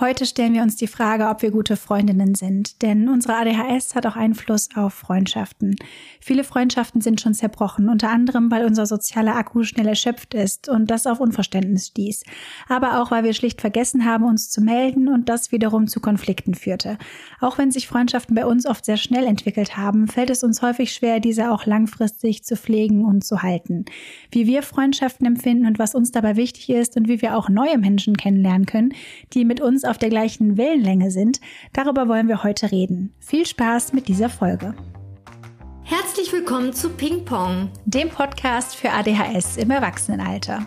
Heute stellen wir uns die Frage, ob wir gute Freundinnen sind, denn unsere ADHS hat auch Einfluss auf Freundschaften. Viele Freundschaften sind schon zerbrochen, unter anderem, weil unser sozialer Akku schnell erschöpft ist und das auf Unverständnis stieß, aber auch, weil wir schlicht vergessen haben, uns zu melden und das wiederum zu Konflikten führte. Auch wenn sich Freundschaften bei uns oft sehr schnell entwickelt haben, fällt es uns häufig schwer, diese auch langfristig zu pflegen und zu halten. Wie wir Freundschaften empfinden und was uns dabei wichtig ist und wie wir auch neue Menschen kennenlernen können, die mit uns auf der gleichen Wellenlänge sind, darüber wollen wir heute reden. Viel Spaß mit dieser Folge. Herzlich willkommen zu Ping Pong, dem Podcast für ADHS im Erwachsenenalter.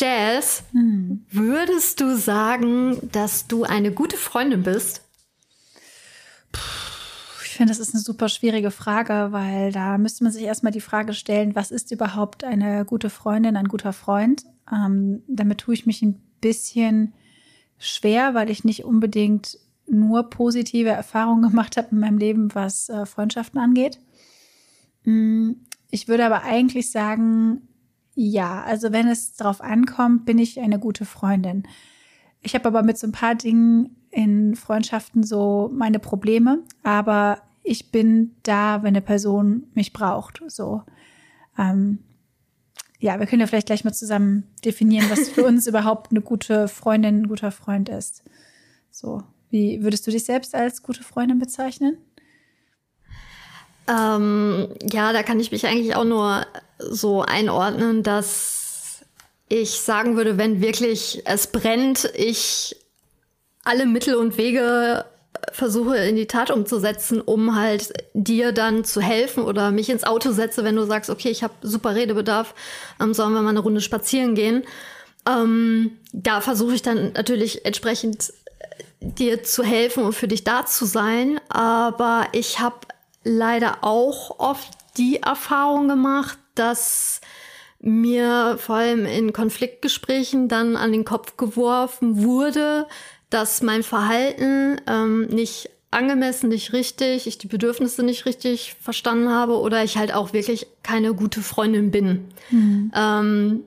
Jazz, hm. würdest du sagen, dass du eine gute Freundin bist? Ich finde, das ist eine super schwierige Frage, weil da müsste man sich erstmal die Frage stellen, was ist überhaupt eine gute Freundin, ein guter Freund? Ähm, damit tue ich mich ein bisschen schwer, weil ich nicht unbedingt nur positive Erfahrungen gemacht habe in meinem Leben, was äh, Freundschaften angeht. Hm, ich würde aber eigentlich sagen, ja, also wenn es darauf ankommt, bin ich eine gute Freundin. Ich habe aber mit so ein paar Dingen in Freundschaften so meine Probleme, aber ich bin da, wenn eine Person mich braucht. So, ähm, ja, wir können ja vielleicht gleich mal zusammen definieren, was für uns überhaupt eine gute Freundin, ein guter Freund ist. So, wie würdest du dich selbst als gute Freundin bezeichnen? Ähm, ja, da kann ich mich eigentlich auch nur so einordnen, dass ich sagen würde, wenn wirklich es brennt, ich alle Mittel und Wege versuche in die Tat umzusetzen, um halt dir dann zu helfen oder mich ins Auto setze, wenn du sagst, okay, ich habe super Redebedarf, ähm, sollen wir mal eine Runde spazieren gehen. Ähm, da versuche ich dann natürlich entsprechend dir zu helfen und für dich da zu sein. Aber ich habe leider auch oft die Erfahrung gemacht, dass mir vor allem in Konfliktgesprächen dann an den Kopf geworfen wurde, dass mein Verhalten ähm, nicht angemessen, nicht richtig, ich die Bedürfnisse nicht richtig verstanden habe oder ich halt auch wirklich keine gute Freundin bin. Mhm. Ähm,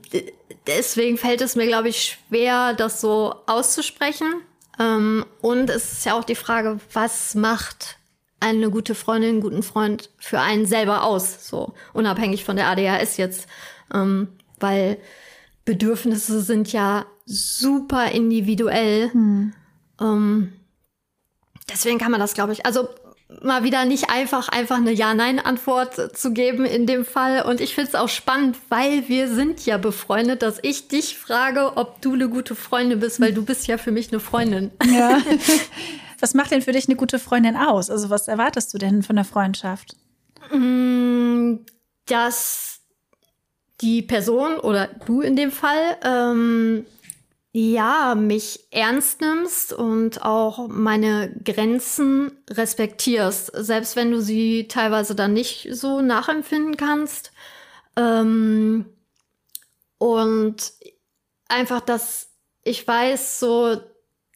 deswegen fällt es mir, glaube ich, schwer, das so auszusprechen. Ähm, und es ist ja auch die Frage, was macht eine gute Freundin, einen guten Freund für einen selber aus, so unabhängig von der ADHS jetzt, ähm, weil Bedürfnisse sind ja super individuell. Hm. Ähm, deswegen kann man das, glaube ich, also mal wieder nicht einfach einfach eine Ja-Nein-Antwort zu geben in dem Fall. Und ich finde es auch spannend, weil wir sind ja befreundet, dass ich dich frage, ob du eine gute Freundin bist, weil du bist ja für mich eine Freundin. Ja. Was macht denn für dich eine gute Freundin aus? Also was erwartest du denn von der Freundschaft? Mm, dass die Person oder du in dem Fall ähm, ja mich ernst nimmst und auch meine Grenzen respektierst, selbst wenn du sie teilweise dann nicht so nachempfinden kannst. Ähm, und einfach, dass ich weiß, so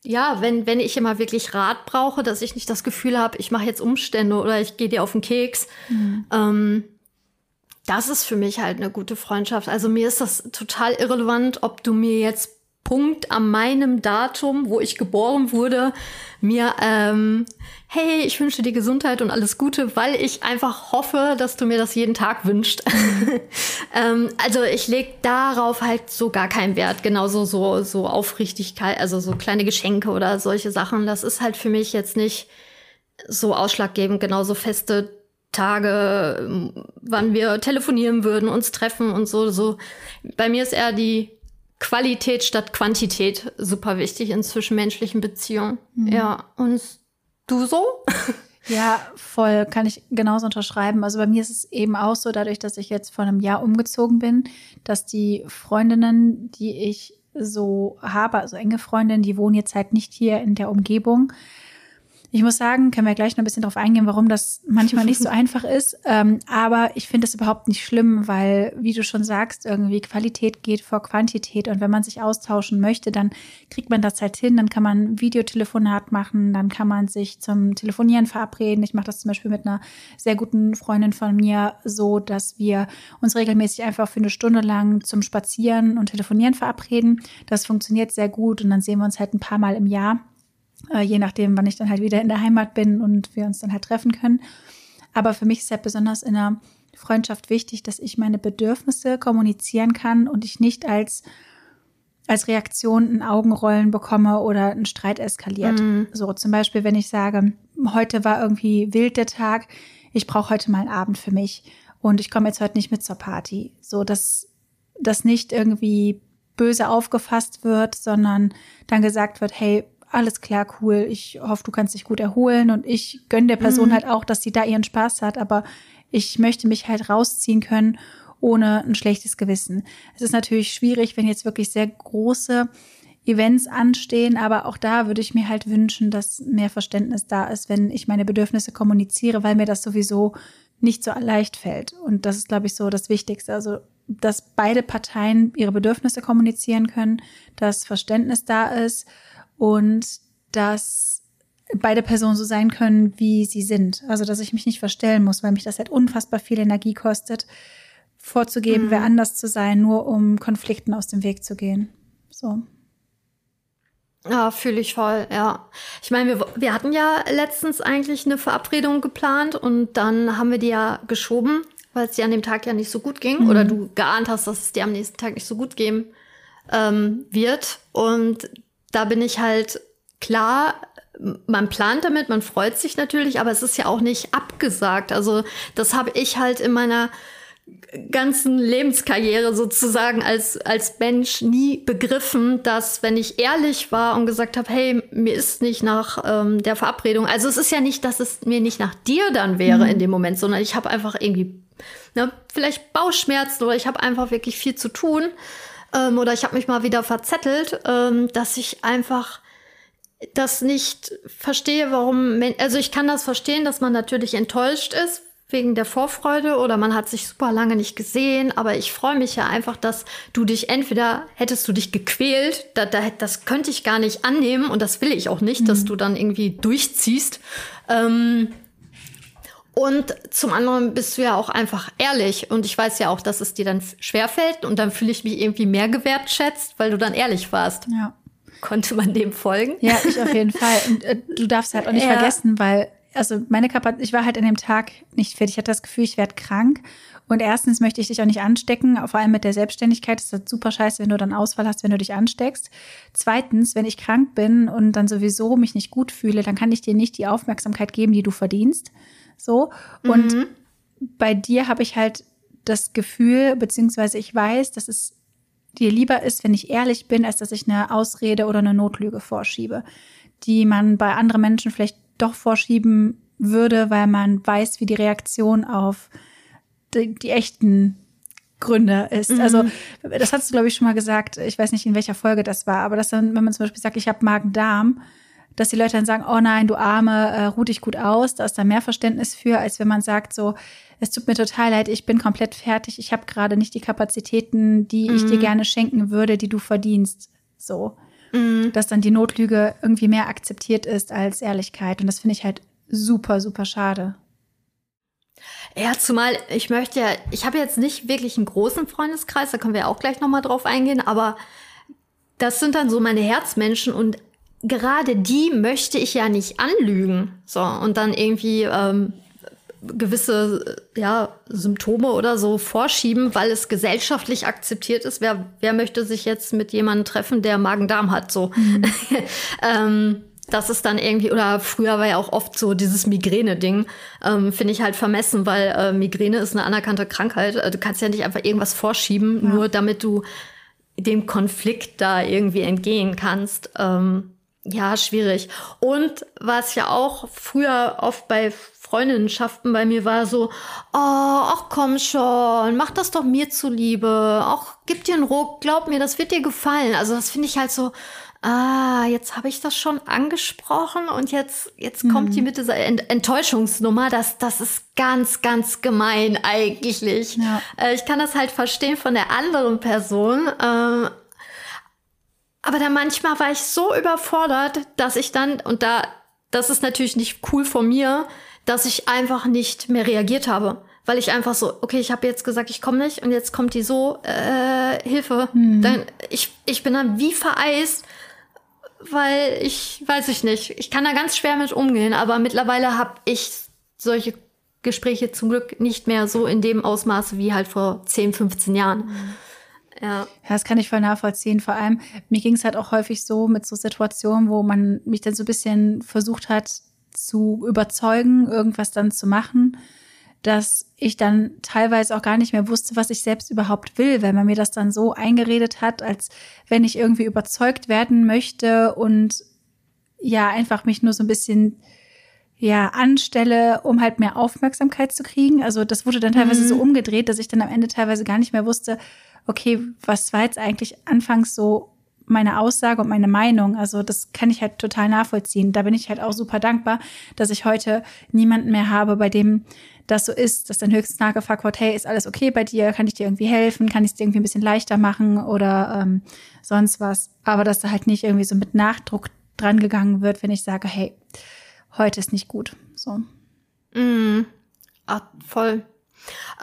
ja, wenn, wenn ich immer wirklich Rat brauche, dass ich nicht das Gefühl habe, ich mache jetzt Umstände oder ich gehe dir auf den Keks. Mhm. Ähm, das ist für mich halt eine gute Freundschaft. Also mir ist das total irrelevant, ob du mir jetzt Punkt an meinem Datum, wo ich geboren wurde, mir, ähm, hey, ich wünsche dir Gesundheit und alles Gute, weil ich einfach hoffe, dass du mir das jeden Tag wünscht. ähm, also ich leg darauf halt so gar keinen Wert. Genauso so, so Aufrichtigkeit, also so kleine Geschenke oder solche Sachen. Das ist halt für mich jetzt nicht so ausschlaggebend. Genauso feste Tage, wann wir telefonieren würden, uns treffen und so, so. Bei mir ist eher die Qualität statt Quantität super wichtig in zwischenmenschlichen Beziehungen. Mhm. Ja, und du so? Ja, voll, kann ich genauso unterschreiben. Also bei mir ist es eben auch so, dadurch, dass ich jetzt vor einem Jahr umgezogen bin, dass die Freundinnen, die ich so habe, also enge Freundinnen, die wohnen jetzt halt nicht hier in der Umgebung. Ich muss sagen, können wir gleich noch ein bisschen drauf eingehen, warum das manchmal nicht so einfach ist. Ähm, aber ich finde es überhaupt nicht schlimm, weil, wie du schon sagst, irgendwie Qualität geht vor Quantität. Und wenn man sich austauschen möchte, dann kriegt man das halt hin. Dann kann man Videotelefonat machen, dann kann man sich zum Telefonieren verabreden. Ich mache das zum Beispiel mit einer sehr guten Freundin von mir so, dass wir uns regelmäßig einfach für eine Stunde lang zum Spazieren und Telefonieren verabreden. Das funktioniert sehr gut und dann sehen wir uns halt ein paar Mal im Jahr äh, je nachdem, wann ich dann halt wieder in der Heimat bin und wir uns dann halt treffen können. Aber für mich ist halt besonders in einer Freundschaft wichtig, dass ich meine Bedürfnisse kommunizieren kann und ich nicht als als Reaktion ein Augenrollen bekomme oder ein Streit eskaliert. Mhm. So zum Beispiel, wenn ich sage, heute war irgendwie wild der Tag, ich brauche heute mal einen Abend für mich und ich komme jetzt heute nicht mit zur Party. So, dass das nicht irgendwie böse aufgefasst wird, sondern dann gesagt wird, hey, alles klar, cool, ich hoffe, du kannst dich gut erholen und ich gönne der Person mhm. halt auch, dass sie da ihren Spaß hat, aber ich möchte mich halt rausziehen können ohne ein schlechtes Gewissen. Es ist natürlich schwierig, wenn jetzt wirklich sehr große Events anstehen, aber auch da würde ich mir halt wünschen, dass mehr Verständnis da ist, wenn ich meine Bedürfnisse kommuniziere, weil mir das sowieso nicht so leicht fällt. Und das ist, glaube ich, so das Wichtigste. Also, dass beide Parteien ihre Bedürfnisse kommunizieren können, dass Verständnis da ist und dass beide Personen so sein können, wie sie sind. Also, dass ich mich nicht verstellen muss, weil mich das halt unfassbar viel Energie kostet, vorzugeben, mhm. wer anders zu sein, nur um Konflikten aus dem Weg zu gehen. So. Ja, fühle ich voll, ja. Ich meine, wir, wir hatten ja letztens eigentlich eine Verabredung geplant und dann haben wir die ja geschoben, weil es dir an dem Tag ja nicht so gut ging mhm. oder du geahnt hast, dass es dir am nächsten Tag nicht so gut gehen ähm, wird. Und da bin ich halt klar, man plant damit, man freut sich natürlich, aber es ist ja auch nicht abgesagt. Also das habe ich halt in meiner ganzen Lebenskarriere sozusagen als, als Mensch nie begriffen, dass wenn ich ehrlich war und gesagt habe, hey, mir ist nicht nach ähm, der Verabredung, also es ist ja nicht, dass es mir nicht nach dir dann wäre mhm. in dem Moment, sondern ich habe einfach irgendwie ne, vielleicht Bauchschmerzen oder ich habe einfach wirklich viel zu tun ähm, oder ich habe mich mal wieder verzettelt, ähm, dass ich einfach das nicht verstehe, warum, also ich kann das verstehen, dass man natürlich enttäuscht ist wegen der Vorfreude oder man hat sich super lange nicht gesehen, aber ich freue mich ja einfach, dass du dich entweder hättest du dich gequält, da, da, das könnte ich gar nicht annehmen und das will ich auch nicht, mhm. dass du dann irgendwie durchziehst. Ähm, und zum anderen bist du ja auch einfach ehrlich. Und ich weiß ja auch, dass es dir dann schwerfällt. Und dann fühle ich mich irgendwie mehr gewertschätzt, weil du dann ehrlich warst. Ja. Konnte man dem folgen? Ja, ich auf jeden Fall. Und äh, du darfst halt auch nicht ja. vergessen, weil, also meine Kapazität, ich war halt an dem Tag nicht fertig. Ich hatte das Gefühl, ich werde krank. Und erstens möchte ich dich auch nicht anstecken, vor allem mit der Selbstständigkeit. Das ist halt super scheiße, wenn du dann Ausfall hast, wenn du dich ansteckst. Zweitens, wenn ich krank bin und dann sowieso mich nicht gut fühle, dann kann ich dir nicht die Aufmerksamkeit geben, die du verdienst. So. Und mhm. bei dir habe ich halt das Gefühl, beziehungsweise ich weiß, dass es dir lieber ist, wenn ich ehrlich bin, als dass ich eine Ausrede oder eine Notlüge vorschiebe, die man bei anderen Menschen vielleicht doch vorschieben würde, weil man weiß, wie die Reaktion auf die, die echten Gründe ist. Mhm. Also das hast du, glaube ich, schon mal gesagt. Ich weiß nicht, in welcher Folge das war, aber dass dann, wenn man zum Beispiel sagt, ich habe Magen-Darm, dass die Leute dann sagen, oh nein, du Arme, äh, ruh dich gut aus. Da ist da mehr Verständnis für, als wenn man sagt so, es tut mir total leid, ich bin komplett fertig, ich habe gerade nicht die Kapazitäten, die mhm. ich dir mhm. gerne schenken würde, die du verdienst. So. Mhm. Dass dann die Notlüge irgendwie mehr akzeptiert ist als Ehrlichkeit. Und das finde ich halt super, super schade. Ja, zumal ich möchte ja, ich habe jetzt nicht wirklich einen großen Freundeskreis, da können wir auch gleich nochmal drauf eingehen, aber das sind dann so meine Herzmenschen und gerade die möchte ich ja nicht anlügen. So, und dann irgendwie ähm, gewisse ja, Symptome oder so vorschieben, weil es gesellschaftlich akzeptiert ist. Wer, wer möchte sich jetzt mit jemandem treffen, der Magen-Darm hat? So. Mhm. ähm, das ist dann irgendwie, oder früher war ja auch oft so dieses Migräne-Ding, ähm, finde ich halt vermessen, weil äh, Migräne ist eine anerkannte Krankheit. Äh, du kannst ja nicht einfach irgendwas vorschieben, ja. nur damit du dem Konflikt da irgendwie entgehen kannst. Ähm, ja, schwierig. Und was ja auch früher oft bei Freundinnenschaften bei mir war so, oh, ach komm schon, mach das doch mir zuliebe, auch gib dir einen Ruck, glaub mir, das wird dir gefallen. Also das finde ich halt so, ah, jetzt habe ich das schon angesprochen und jetzt, jetzt mhm. kommt die mit dieser Ent Enttäuschungsnummer. Das, das ist ganz, ganz gemein eigentlich. Ja. Äh, ich kann das halt verstehen von der anderen Person. Äh, aber da manchmal war ich so überfordert, dass ich dann, und da, das ist natürlich nicht cool von mir, dass ich einfach nicht mehr reagiert habe. Weil ich einfach so, okay, ich habe jetzt gesagt, ich komme nicht und jetzt kommt die so, äh, Hilfe. Mhm. Dann, ich, ich bin dann wie vereist, weil ich, weiß ich nicht, ich kann da ganz schwer mit umgehen, aber mittlerweile habe ich solche Gespräche zum Glück nicht mehr so in dem Ausmaße wie halt vor 10, 15 Jahren. Mhm. Ja. ja, das kann ich voll nachvollziehen. Vor allem, mir ging es halt auch häufig so mit so Situationen, wo man mich dann so ein bisschen versucht hat, zu überzeugen, irgendwas dann zu machen, dass ich dann teilweise auch gar nicht mehr wusste, was ich selbst überhaupt will, weil man mir das dann so eingeredet hat, als wenn ich irgendwie überzeugt werden möchte und ja, einfach mich nur so ein bisschen ja, anstelle, um halt mehr Aufmerksamkeit zu kriegen. Also das wurde dann teilweise mhm. so umgedreht, dass ich dann am Ende teilweise gar nicht mehr wusste, okay, was war jetzt eigentlich anfangs so meine Aussage und meine Meinung. Also das kann ich halt total nachvollziehen. Da bin ich halt auch super dankbar, dass ich heute niemanden mehr habe, bei dem das so ist, dass dann höchstens nachgefragt wird, hey, ist alles okay bei dir? Kann ich dir irgendwie helfen? Kann ich es dir irgendwie ein bisschen leichter machen oder ähm, sonst was? Aber dass da halt nicht irgendwie so mit Nachdruck dran gegangen wird, wenn ich sage, hey, heute ist nicht gut. So. Mm, ah, voll.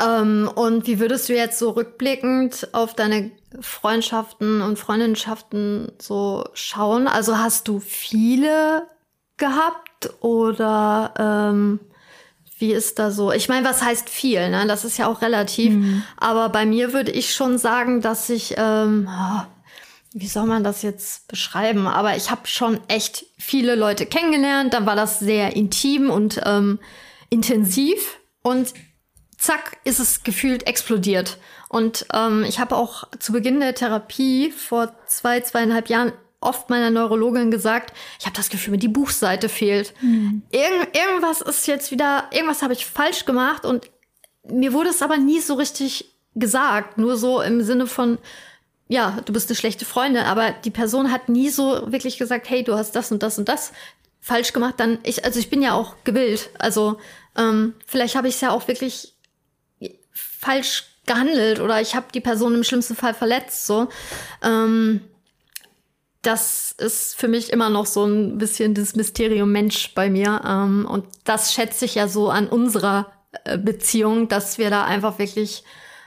Ähm, und wie würdest du jetzt so rückblickend auf deine Freundschaften und Freundschaften so schauen? Also hast du viele gehabt oder ähm, wie ist da so? Ich meine, was heißt viel? Ne? Das ist ja auch relativ. Mhm. Aber bei mir würde ich schon sagen, dass ich, ähm, oh, wie soll man das jetzt beschreiben? Aber ich habe schon echt viele Leute kennengelernt. Dann war das sehr intim und ähm, intensiv. Und zack, ist es gefühlt explodiert. Und ähm, ich habe auch zu Beginn der Therapie vor zwei, zweieinhalb Jahren oft meiner Neurologin gesagt, ich habe das Gefühl, mir die Buchseite fehlt. Mhm. Irgend, irgendwas ist jetzt wieder, irgendwas habe ich falsch gemacht und mir wurde es aber nie so richtig gesagt, nur so im Sinne von, ja, du bist eine schlechte Freundin, aber die Person hat nie so wirklich gesagt, hey, du hast das und das und das falsch gemacht. Dann ich, also ich bin ja auch gewillt, also ähm, vielleicht habe ich es ja auch wirklich falsch gehandelt oder ich habe die Person im schlimmsten Fall verletzt. So, ähm, das ist für mich immer noch so ein bisschen das Mysterium Mensch bei mir. Ähm, und das schätze ich ja so an unserer äh, Beziehung, dass wir da einfach wirklich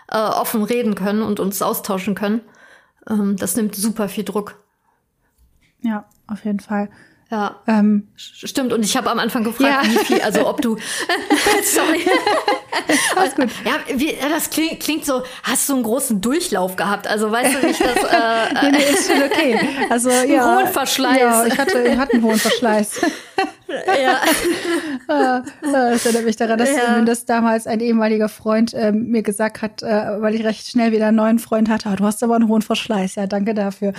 äh, offen reden können und uns austauschen können. Ähm, das nimmt super viel Druck. Ja, auf jeden Fall. Ja, ähm, stimmt. Und ich habe am Anfang gefragt, ja. wie viel, also ob du, sorry. Alles gut. Ja, wie, das klingt, klingt so, hast du einen großen Durchlauf gehabt? Also weißt du nicht, dass... Äh, nee, nee, ist schon okay. Also, ja, einen hohen Verschleiß. Ja, ich hatte, ich hatte einen hohen Verschleiß. ja. Ah, das erinnert mich daran, dass ja. das damals ein ehemaliger Freund äh, mir gesagt hat, äh, weil ich recht schnell wieder einen neuen Freund hatte. Ah, du hast aber einen hohen Verschleiß. Ja, danke dafür.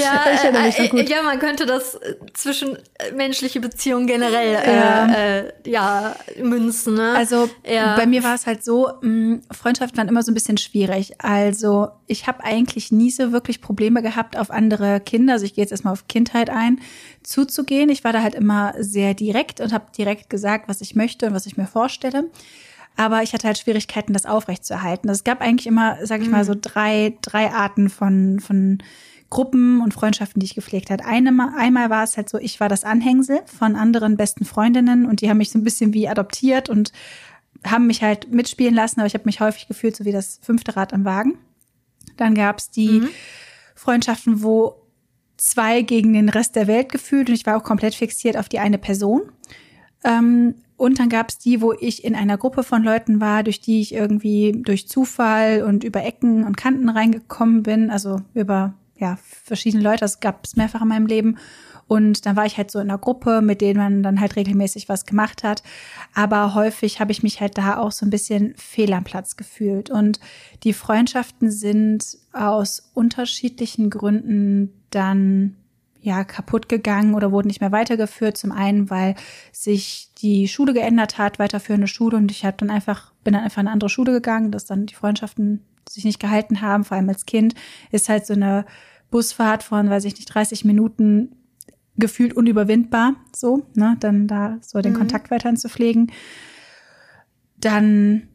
Ja, äh, äh, ja, man könnte das äh, zwischen menschliche Beziehungen generell ja, äh, ja münzen. Ne? Also ja. bei mir war es halt so, mh, Freundschaften waren immer so ein bisschen schwierig. Also ich habe eigentlich nie so wirklich Probleme gehabt, auf andere Kinder, also ich gehe jetzt erstmal auf Kindheit ein, zuzugehen. Ich war da halt immer sehr direkt und habe direkt gesagt, was ich möchte und was ich mir vorstelle aber ich hatte halt Schwierigkeiten, das aufrechtzuerhalten. Es gab eigentlich immer, sag ich mal, so mhm. drei, drei Arten von, von Gruppen und Freundschaften, die ich gepflegt hat. Eine, einmal war es halt so, ich war das Anhängsel von anderen besten Freundinnen und die haben mich so ein bisschen wie adoptiert und haben mich halt mitspielen lassen, aber ich habe mich häufig gefühlt so wie das fünfte Rad am Wagen. Dann gab es die mhm. Freundschaften, wo zwei gegen den Rest der Welt gefühlt und ich war auch komplett fixiert auf die eine Person. Ähm, und dann gab es die, wo ich in einer Gruppe von Leuten war, durch die ich irgendwie durch Zufall und über Ecken und Kanten reingekommen bin, also über ja, verschiedene Leute, das gab es mehrfach in meinem Leben. Und dann war ich halt so in einer Gruppe, mit denen man dann halt regelmäßig was gemacht hat. Aber häufig habe ich mich halt da auch so ein bisschen fehl am Platz gefühlt. Und die Freundschaften sind aus unterschiedlichen Gründen dann ja kaputt gegangen oder wurden nicht mehr weitergeführt. Zum einen, weil sich die Schule geändert hat, weiterführende Schule und ich habe dann einfach bin dann einfach in eine andere Schule gegangen, dass dann die Freundschaften sich nicht gehalten haben, vor allem als Kind ist halt so eine Busfahrt von, weiß ich nicht, 30 Minuten gefühlt unüberwindbar, so, ne, dann da so den mhm. Kontakt weiterhin zu pflegen. Dann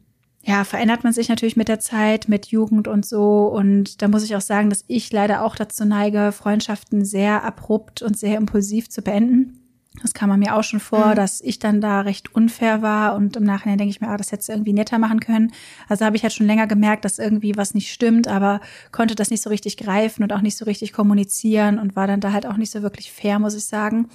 ja, verändert man sich natürlich mit der Zeit, mit Jugend und so. Und da muss ich auch sagen, dass ich leider auch dazu neige, Freundschaften sehr abrupt und sehr impulsiv zu beenden. Das kam man mir auch schon vor, mhm. dass ich dann da recht unfair war und im Nachhinein denke ich mir, ah, das hättest du irgendwie netter machen können. Also habe ich halt schon länger gemerkt, dass irgendwie was nicht stimmt, aber konnte das nicht so richtig greifen und auch nicht so richtig kommunizieren und war dann da halt auch nicht so wirklich fair, muss ich sagen.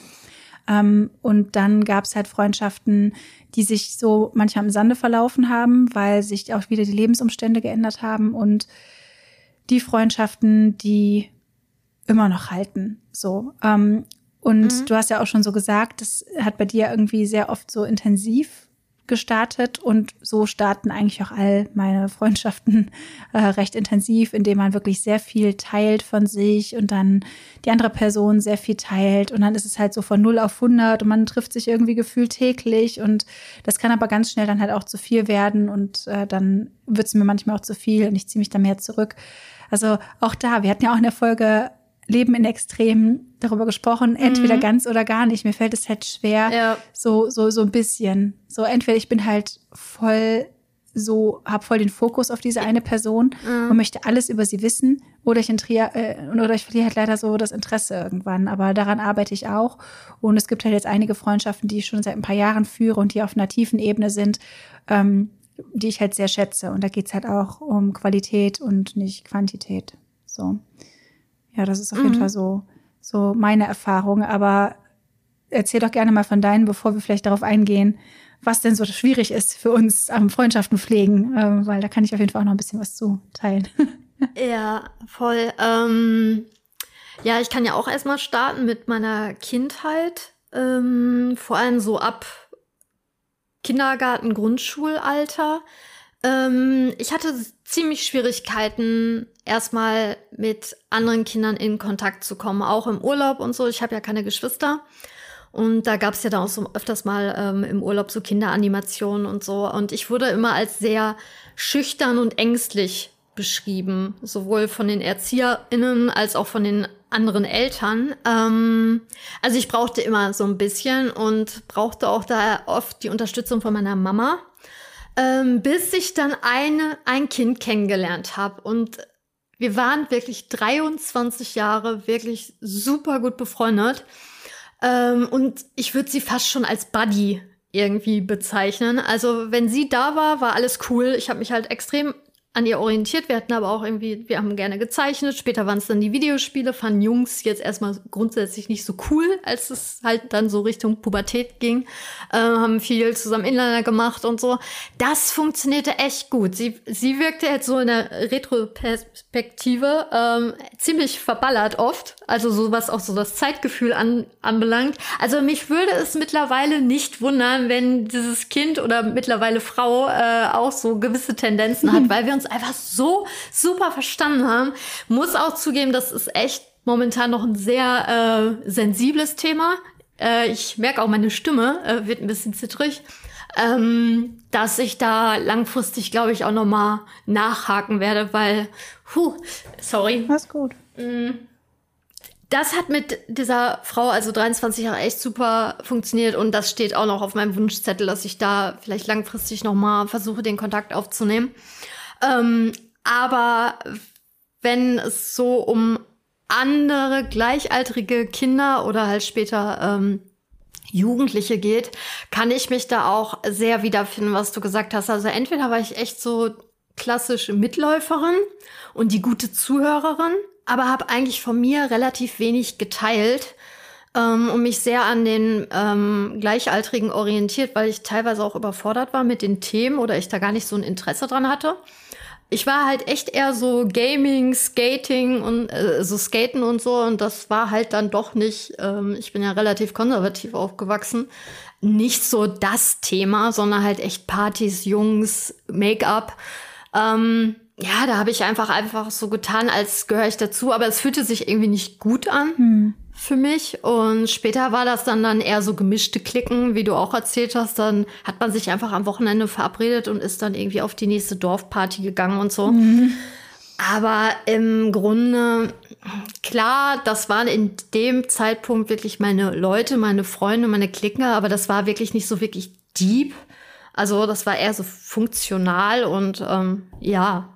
Ähm, und dann gab es halt Freundschaften, die sich so manchmal im Sande verlaufen haben, weil sich auch wieder die Lebensumstände geändert haben und die Freundschaften, die immer noch halten. So. Ähm, und mhm. du hast ja auch schon so gesagt, das hat bei dir irgendwie sehr oft so intensiv gestartet und so starten eigentlich auch all meine Freundschaften äh, recht intensiv, indem man wirklich sehr viel teilt von sich und dann die andere Person sehr viel teilt und dann ist es halt so von 0 auf 100 und man trifft sich irgendwie gefühlt täglich und das kann aber ganz schnell dann halt auch zu viel werden und äh, dann wird es mir manchmal auch zu viel und ich ziehe mich da mehr zurück. Also auch da, wir hatten ja auch in der Folge Leben in Extremen darüber gesprochen, entweder mhm. ganz oder gar nicht. Mir fällt es halt schwer, ja. so, so, so ein bisschen. So, entweder ich bin halt voll so, habe voll den Fokus auf diese eine Person mhm. und möchte alles über sie wissen, oder ich, äh, oder ich verliere halt leider so das Interesse irgendwann. Aber daran arbeite ich auch. Und es gibt halt jetzt einige Freundschaften, die ich schon seit ein paar Jahren führe und die auf einer tiefen Ebene sind, ähm, die ich halt sehr schätze. Und da geht's halt auch um Qualität und nicht Quantität. So. Ja, das ist auf mhm. jeden Fall so, so meine Erfahrung. Aber erzähl doch gerne mal von deinen, bevor wir vielleicht darauf eingehen, was denn so schwierig ist für uns am Freundschaften pflegen, äh, weil da kann ich auf jeden Fall auch noch ein bisschen was zu teilen. ja, voll. Ähm, ja, ich kann ja auch erstmal starten mit meiner Kindheit. Ähm, vor allem so ab Kindergarten, Grundschulalter. Ähm, ich hatte ziemlich Schwierigkeiten, erstmal mit anderen Kindern in Kontakt zu kommen, auch im Urlaub und so. Ich habe ja keine Geschwister. Und da gab es ja dann auch so öfters mal ähm, im Urlaub so Kinderanimationen und so. Und ich wurde immer als sehr schüchtern und ängstlich beschrieben, sowohl von den ErzieherInnen als auch von den anderen Eltern. Ähm, also ich brauchte immer so ein bisschen und brauchte auch da oft die Unterstützung von meiner Mama ähm, bis ich dann eine, ein Kind kennengelernt habe. Und wir waren wirklich 23 Jahre wirklich super gut befreundet. Ähm, und ich würde sie fast schon als Buddy irgendwie bezeichnen. Also wenn sie da war, war alles cool. Ich habe mich halt extrem an ihr orientiert. Wir hatten aber auch irgendwie, wir haben gerne gezeichnet. Später waren es dann die Videospiele, fanden Jungs jetzt erstmal grundsätzlich nicht so cool, als es halt dann so Richtung Pubertät ging. Äh, haben viel zusammen Inliner gemacht und so. Das funktionierte echt gut. Sie, sie wirkte jetzt so in der Retroperspektive ähm, ziemlich verballert oft. Also so was auch so das Zeitgefühl an, anbelangt. Also mich würde es mittlerweile nicht wundern, wenn dieses Kind oder mittlerweile Frau äh, auch so gewisse Tendenzen hat, weil wir uns einfach so super verstanden haben. Muss auch zugeben, das ist echt momentan noch ein sehr äh, sensibles Thema. Äh, ich merke auch, meine Stimme äh, wird ein bisschen zittrig. Ähm, dass ich da langfristig, glaube ich, auch noch mal nachhaken werde, weil, huh, sorry. Was gut. Mm, das hat mit dieser Frau, also 23 Jahre, echt super funktioniert und das steht auch noch auf meinem Wunschzettel, dass ich da vielleicht langfristig noch mal versuche, den Kontakt aufzunehmen. Ähm, aber wenn es so um andere gleichaltrige Kinder oder halt später ähm, Jugendliche geht, kann ich mich da auch sehr wiederfinden, was du gesagt hast. Also entweder war ich echt so klassische Mitläuferin und die gute Zuhörerin, aber habe eigentlich von mir relativ wenig geteilt ähm, und mich sehr an den ähm, Gleichaltrigen orientiert, weil ich teilweise auch überfordert war mit den Themen oder ich da gar nicht so ein Interesse dran hatte ich war halt echt eher so Gaming, Skating und äh, so Skaten und so und das war halt dann doch nicht, ähm, ich bin ja relativ konservativ aufgewachsen, nicht so das Thema, sondern halt echt Partys, Jungs, Make-up. Ähm, ja, da habe ich einfach einfach so getan, als gehöre ich dazu, aber es fühlte sich irgendwie nicht gut an. Hm. für mich. Und später war das dann dann eher so gemischte Klicken, wie du auch erzählt hast. Dann hat man sich einfach am Wochenende verabredet und ist dann irgendwie auf die nächste Dorfparty gegangen und so. Mhm. Aber im Grunde, klar, das waren in dem Zeitpunkt wirklich meine Leute, meine Freunde, meine Klicken, aber das war wirklich nicht so wirklich deep. Also das war eher so funktional und ähm, ja,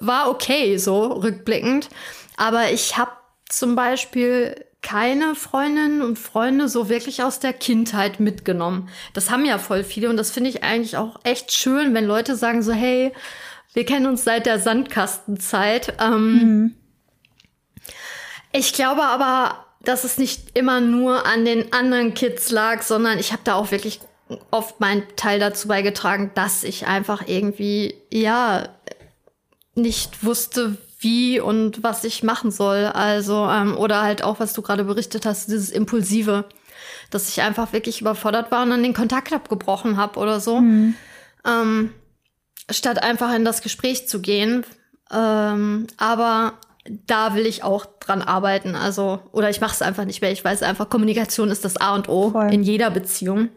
war okay so rückblickend. Aber ich habe zum Beispiel keine Freundinnen und Freunde so wirklich aus der Kindheit mitgenommen. Das haben ja voll viele und das finde ich eigentlich auch echt schön, wenn Leute sagen so, hey, wir kennen uns seit der Sandkastenzeit. Ähm, mhm. Ich glaube aber, dass es nicht immer nur an den anderen Kids lag, sondern ich habe da auch wirklich oft meinen Teil dazu beigetragen, dass ich einfach irgendwie, ja, nicht wusste, wie und was ich machen soll. Also, ähm, oder halt auch, was du gerade berichtet hast, dieses Impulsive, dass ich einfach wirklich überfordert war und dann den Kontakt abgebrochen habe oder so. Mhm. Ähm, statt einfach in das Gespräch zu gehen. Ähm, aber da will ich auch dran arbeiten. Also, oder ich mache es einfach nicht mehr. Ich weiß einfach, Kommunikation ist das A und O Voll. in jeder Beziehung.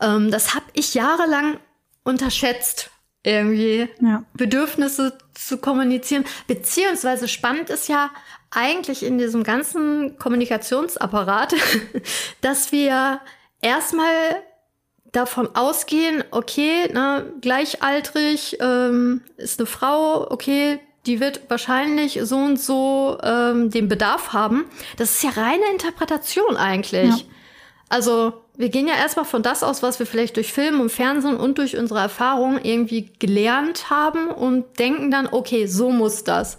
Ähm, das habe ich jahrelang unterschätzt, irgendwie ja. Bedürfnisse zu kommunizieren. Beziehungsweise spannend ist ja eigentlich in diesem ganzen Kommunikationsapparat, dass wir erstmal davon ausgehen, okay, ne, gleichaltrig ähm, ist eine Frau, okay, die wird wahrscheinlich so und so ähm, den Bedarf haben. Das ist ja reine Interpretation eigentlich. Ja. Also wir gehen ja erstmal von das aus, was wir vielleicht durch Film und Fernsehen und durch unsere Erfahrungen irgendwie gelernt haben und denken dann, okay, so muss das.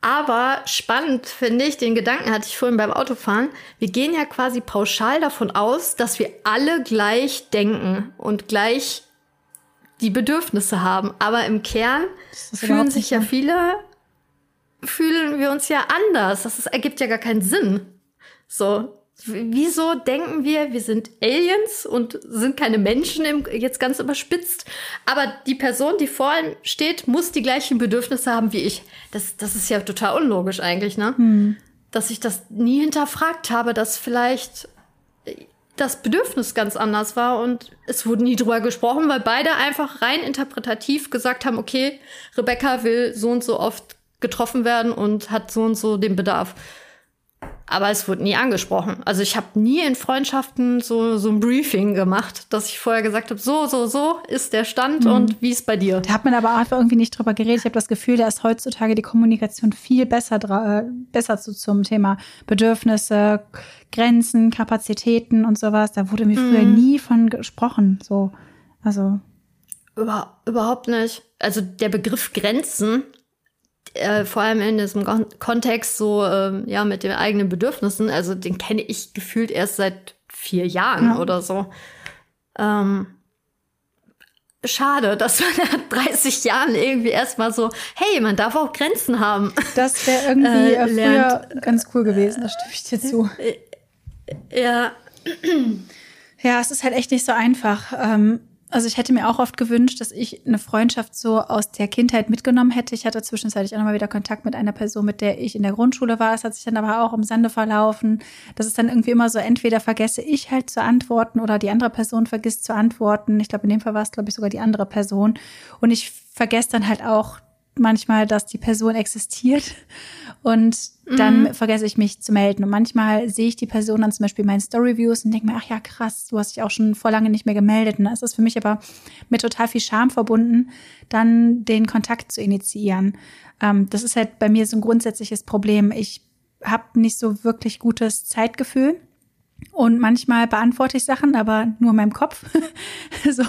Aber spannend finde ich, den Gedanken hatte ich vorhin beim Autofahren. Wir gehen ja quasi pauschal davon aus, dass wir alle gleich denken und gleich die Bedürfnisse haben. Aber im Kern fühlen sich ja viele, fühlen wir uns ja anders. Das ist, ergibt ja gar keinen Sinn. So, Wieso denken wir, wir sind Aliens und sind keine Menschen, im, jetzt ganz überspitzt, aber die Person, die vor ihm steht, muss die gleichen Bedürfnisse haben wie ich. Das, das ist ja total unlogisch eigentlich, ne? Hm. Dass ich das nie hinterfragt habe, dass vielleicht das Bedürfnis ganz anders war und es wurde nie drüber gesprochen, weil beide einfach rein interpretativ gesagt haben, okay, Rebecca will so und so oft getroffen werden und hat so und so den Bedarf aber es wurde nie angesprochen. Also ich habe nie in Freundschaften so, so ein Briefing gemacht, dass ich vorher gesagt habe, so, so, so ist der Stand mhm. und wie ist bei dir? Da hat man aber einfach irgendwie nicht drüber geredet. Ich habe das Gefühl, da ist heutzutage die Kommunikation viel besser, äh, besser zu, zum Thema Bedürfnisse, Grenzen, Kapazitäten und sowas. Da wurde mir mhm. früher nie von gesprochen. So, also. Über, überhaupt nicht. Also der Begriff Grenzen äh, vor allem in diesem Kontext so, ähm, ja, mit den eigenen Bedürfnissen, also den kenne ich gefühlt erst seit vier Jahren ja. oder so. Ähm, schade, dass man nach 30 Jahren irgendwie erstmal so, hey, man darf auch Grenzen haben. Das wäre irgendwie äh, früher ganz cool gewesen, da stimme ich dir zu. Äh, ja. Ja, es ist halt echt nicht so einfach. Ähm, also ich hätte mir auch oft gewünscht, dass ich eine Freundschaft so aus der Kindheit mitgenommen hätte. Ich hatte zwischenzeitlich auch noch mal wieder Kontakt mit einer Person, mit der ich in der Grundschule war. Es hat sich dann aber auch im Sande verlaufen. Das ist dann irgendwie immer so, entweder vergesse ich halt zu antworten oder die andere Person vergisst zu antworten. Ich glaube, in dem Fall war es, glaube ich, sogar die andere Person. Und ich vergesse dann halt auch manchmal, dass die Person existiert und dann mhm. vergesse ich mich zu melden. Und manchmal sehe ich die Person dann zum Beispiel in meinen Story-Views und denke mir, ach ja, krass, du hast dich auch schon vor lange nicht mehr gemeldet. Und das ist für mich aber mit total viel Scham verbunden, dann den Kontakt zu initiieren. Ähm, das ist halt bei mir so ein grundsätzliches Problem. Ich habe nicht so wirklich gutes Zeitgefühl. Und manchmal beantworte ich Sachen, aber nur in meinem Kopf. so,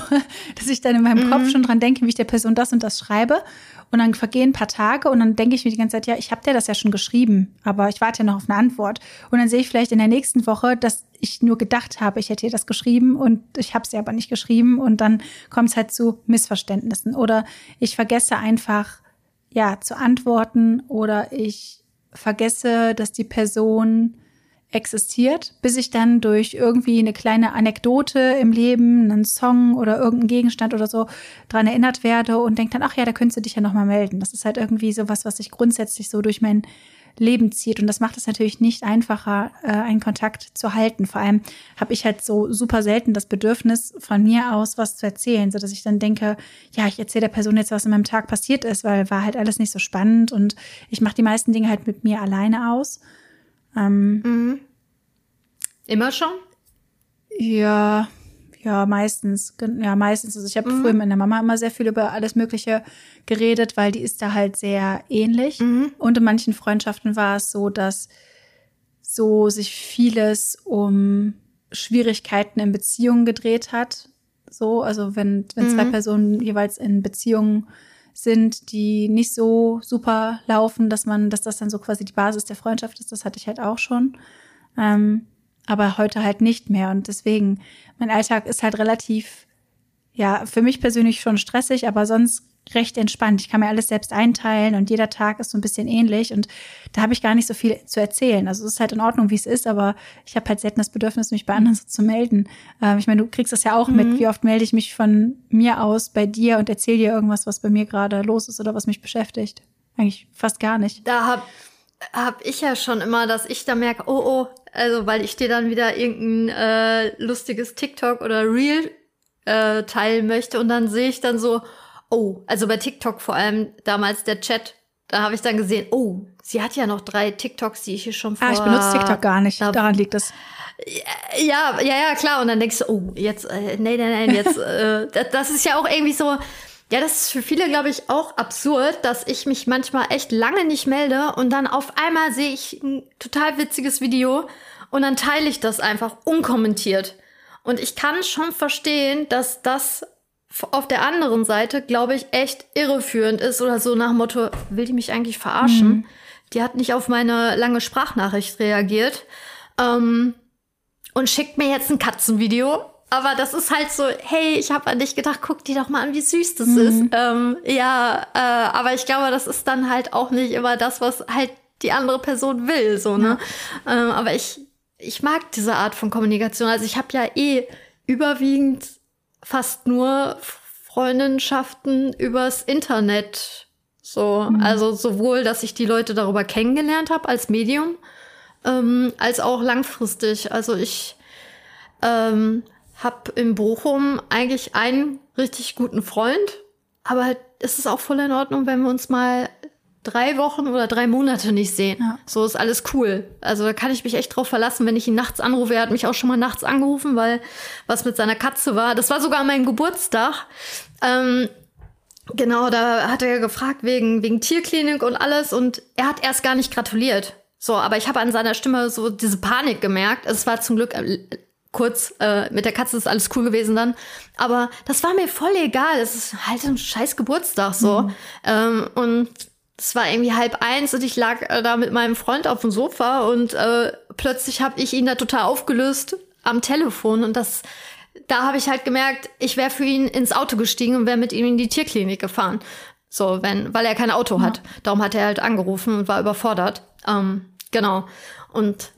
dass ich dann in meinem mhm. Kopf schon dran denke, wie ich der Person das und das schreibe. Und dann vergehen ein paar Tage und dann denke ich mir die ganze Zeit, ja, ich habe dir das ja schon geschrieben, aber ich warte ja noch auf eine Antwort. Und dann sehe ich vielleicht in der nächsten Woche, dass ich nur gedacht habe, ich hätte dir das geschrieben und ich habe es ja aber nicht geschrieben. Und dann kommt es halt zu Missverständnissen. Oder ich vergesse einfach, ja, zu antworten oder ich vergesse, dass die Person existiert, bis ich dann durch irgendwie eine kleine Anekdote im Leben, einen Song oder irgendeinen Gegenstand oder so dran erinnert werde und denke dann, ach ja, da könntest du dich ja nochmal melden. Das ist halt irgendwie sowas, was sich grundsätzlich so durch mein Leben zieht. Und das macht es natürlich nicht einfacher, äh, einen Kontakt zu halten. Vor allem habe ich halt so super selten das Bedürfnis, von mir aus was zu erzählen, so dass ich dann denke, ja, ich erzähle der Person jetzt, was in meinem Tag passiert ist, weil war halt alles nicht so spannend und ich mache die meisten Dinge halt mit mir alleine aus. Ähm, mhm. Immer schon? Ja, ja, meistens. Ja, meistens. Also ich habe mhm. früher mit meiner Mama immer sehr viel über alles Mögliche geredet, weil die ist da halt sehr ähnlich. Mhm. Und in manchen Freundschaften war es so, dass so sich vieles um Schwierigkeiten in Beziehungen gedreht hat. So, also wenn, wenn mhm. zwei Personen jeweils in Beziehungen sind, die nicht so super laufen, dass man, dass das dann so quasi die Basis der Freundschaft ist, das hatte ich halt auch schon. Ähm, aber heute halt nicht mehr. Und deswegen, mein Alltag ist halt relativ, ja, für mich persönlich schon stressig, aber sonst recht entspannt. Ich kann mir alles selbst einteilen und jeder Tag ist so ein bisschen ähnlich und da habe ich gar nicht so viel zu erzählen. Also es ist halt in Ordnung, wie es ist, aber ich habe halt selten das Bedürfnis, mich bei anderen so zu melden. Ähm, ich meine, du kriegst das ja auch mhm. mit. Wie oft melde ich mich von mir aus bei dir und erzähle dir irgendwas, was bei mir gerade los ist oder was mich beschäftigt? Eigentlich fast gar nicht. Da habe hab ich ja schon immer, dass ich da merke, oh, oh, also weil ich dir dann wieder irgendein äh, lustiges TikTok oder Reel äh, teilen möchte und dann sehe ich dann so, oh, also bei TikTok vor allem damals der Chat, da habe ich dann gesehen, oh, sie hat ja noch drei TikToks, die ich hier schon vor. Ah, ich benutze TikTok gar nicht, da, daran liegt es. Ja, ja, ja, klar. Und dann denkst du, oh, jetzt, äh, nee, nee, nee, jetzt, äh, das, das ist ja auch irgendwie so, ja, das ist für viele, glaube ich, auch absurd, dass ich mich manchmal echt lange nicht melde und dann auf einmal sehe ich ein total witziges Video und dann teile ich das einfach unkommentiert. Und ich kann schon verstehen, dass das auf der anderen Seite, glaube ich, echt irreführend ist oder so nach Motto, will die mich eigentlich verarschen? Mhm. Die hat nicht auf meine lange Sprachnachricht reagiert ähm, und schickt mir jetzt ein Katzenvideo. Aber das ist halt so, hey, ich habe an dich gedacht, guck dir doch mal an, wie süß das mhm. ist. Ähm, ja, äh, aber ich glaube, das ist dann halt auch nicht immer das, was halt die andere Person will, so, ne? Ja. Ähm, aber ich, ich mag diese Art von Kommunikation. Also ich habe ja eh überwiegend fast nur Freundschaften übers Internet. So, mhm. also sowohl, dass ich die Leute darüber kennengelernt habe als Medium, ähm, als auch langfristig. Also ich ähm, habe in Bochum eigentlich einen richtig guten Freund, aber halt ist es auch voll in Ordnung, wenn wir uns mal drei Wochen oder drei Monate nicht sehen. Ja. So ist alles cool. Also da kann ich mich echt drauf verlassen, wenn ich ihn nachts anrufe. Er hat mich auch schon mal nachts angerufen, weil was mit seiner Katze war. Das war sogar mein Geburtstag. Ähm, genau, da hat er gefragt wegen, wegen Tierklinik und alles und er hat erst gar nicht gratuliert. So, aber ich habe an seiner Stimme so diese Panik gemerkt. Es war zum Glück äh, kurz, äh, mit der Katze ist alles cool gewesen dann. Aber das war mir voll egal. Es ist halt ein scheiß Geburtstag so. Mhm. Ähm, und es war irgendwie halb eins und ich lag äh, da mit meinem Freund auf dem Sofa und äh, plötzlich habe ich ihn da total aufgelöst am Telefon und das da habe ich halt gemerkt, ich wäre für ihn ins Auto gestiegen und wäre mit ihm in die Tierklinik gefahren. So, wenn, weil er kein Auto ja. hat. Darum hat er halt angerufen und war überfordert. Ähm, genau. Und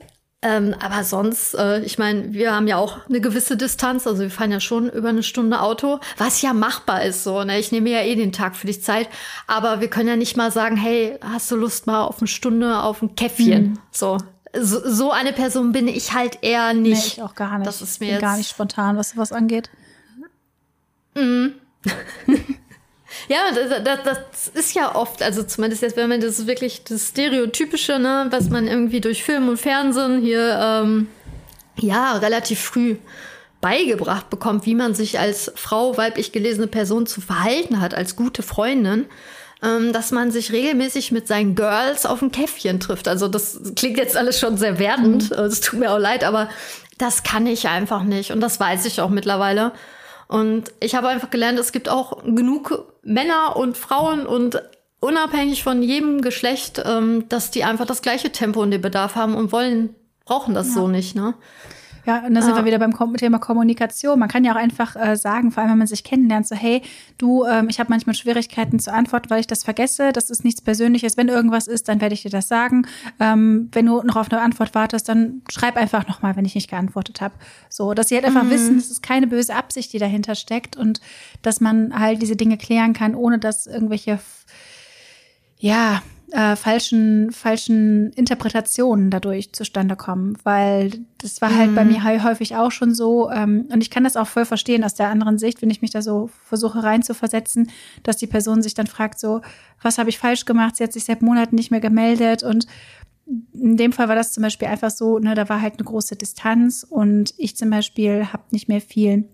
ähm, aber sonst, äh, ich meine, wir haben ja auch eine gewisse Distanz, also wir fahren ja schon über eine Stunde Auto, was ja machbar ist so. Ne? Ich nehme ja eh den Tag für dich Zeit, aber wir können ja nicht mal sagen, hey, hast du Lust mal auf eine Stunde auf ein Käffchen? Mhm. So. so. So eine Person bin ich halt eher nicht. Nee, ich auch gar nicht. Das ist mir gar nicht spontan, was was angeht. Mhm. Ja, das, das, das, ist ja oft, also zumindest jetzt, wenn man das wirklich das Stereotypische, ne, was man irgendwie durch Film und Fernsehen hier ähm, ja relativ früh beigebracht bekommt, wie man sich als Frau, weiblich gelesene Person zu verhalten hat, als gute Freundin, ähm, dass man sich regelmäßig mit seinen Girls auf ein Käffchen trifft. Also das klingt jetzt alles schon sehr werdend, mhm. es tut mir auch leid, aber das kann ich einfach nicht und das weiß ich auch mittlerweile. Und ich habe einfach gelernt, es gibt auch genug Männer und Frauen und unabhängig von jedem Geschlecht, ähm, dass die einfach das gleiche Tempo und den Bedarf haben und wollen, brauchen das ja. so nicht, ne? Ja, und da sind ja. wir wieder beim Thema Kommunikation. Man kann ja auch einfach äh, sagen, vor allem wenn man sich kennenlernt, so hey, du, ähm, ich habe manchmal Schwierigkeiten zu antworten, weil ich das vergesse. Das ist nichts Persönliches. Wenn irgendwas ist, dann werde ich dir das sagen. Ähm, wenn du noch auf eine Antwort wartest, dann schreib einfach nochmal, wenn ich nicht geantwortet habe. So, dass sie halt einfach mhm. wissen, es ist keine böse Absicht, die dahinter steckt und dass man halt diese Dinge klären kann, ohne dass irgendwelche ja, äh, falschen, falschen Interpretationen dadurch zustande kommen, weil das war halt mhm. bei mir häufig auch schon so. Ähm, und ich kann das auch voll verstehen aus der anderen Sicht, wenn ich mich da so versuche reinzuversetzen, dass die Person sich dann fragt, so, was habe ich falsch gemacht? Sie hat sich seit Monaten nicht mehr gemeldet und in dem Fall war das zum Beispiel einfach so, ne, da war halt eine große Distanz und ich zum Beispiel habe nicht mehr viel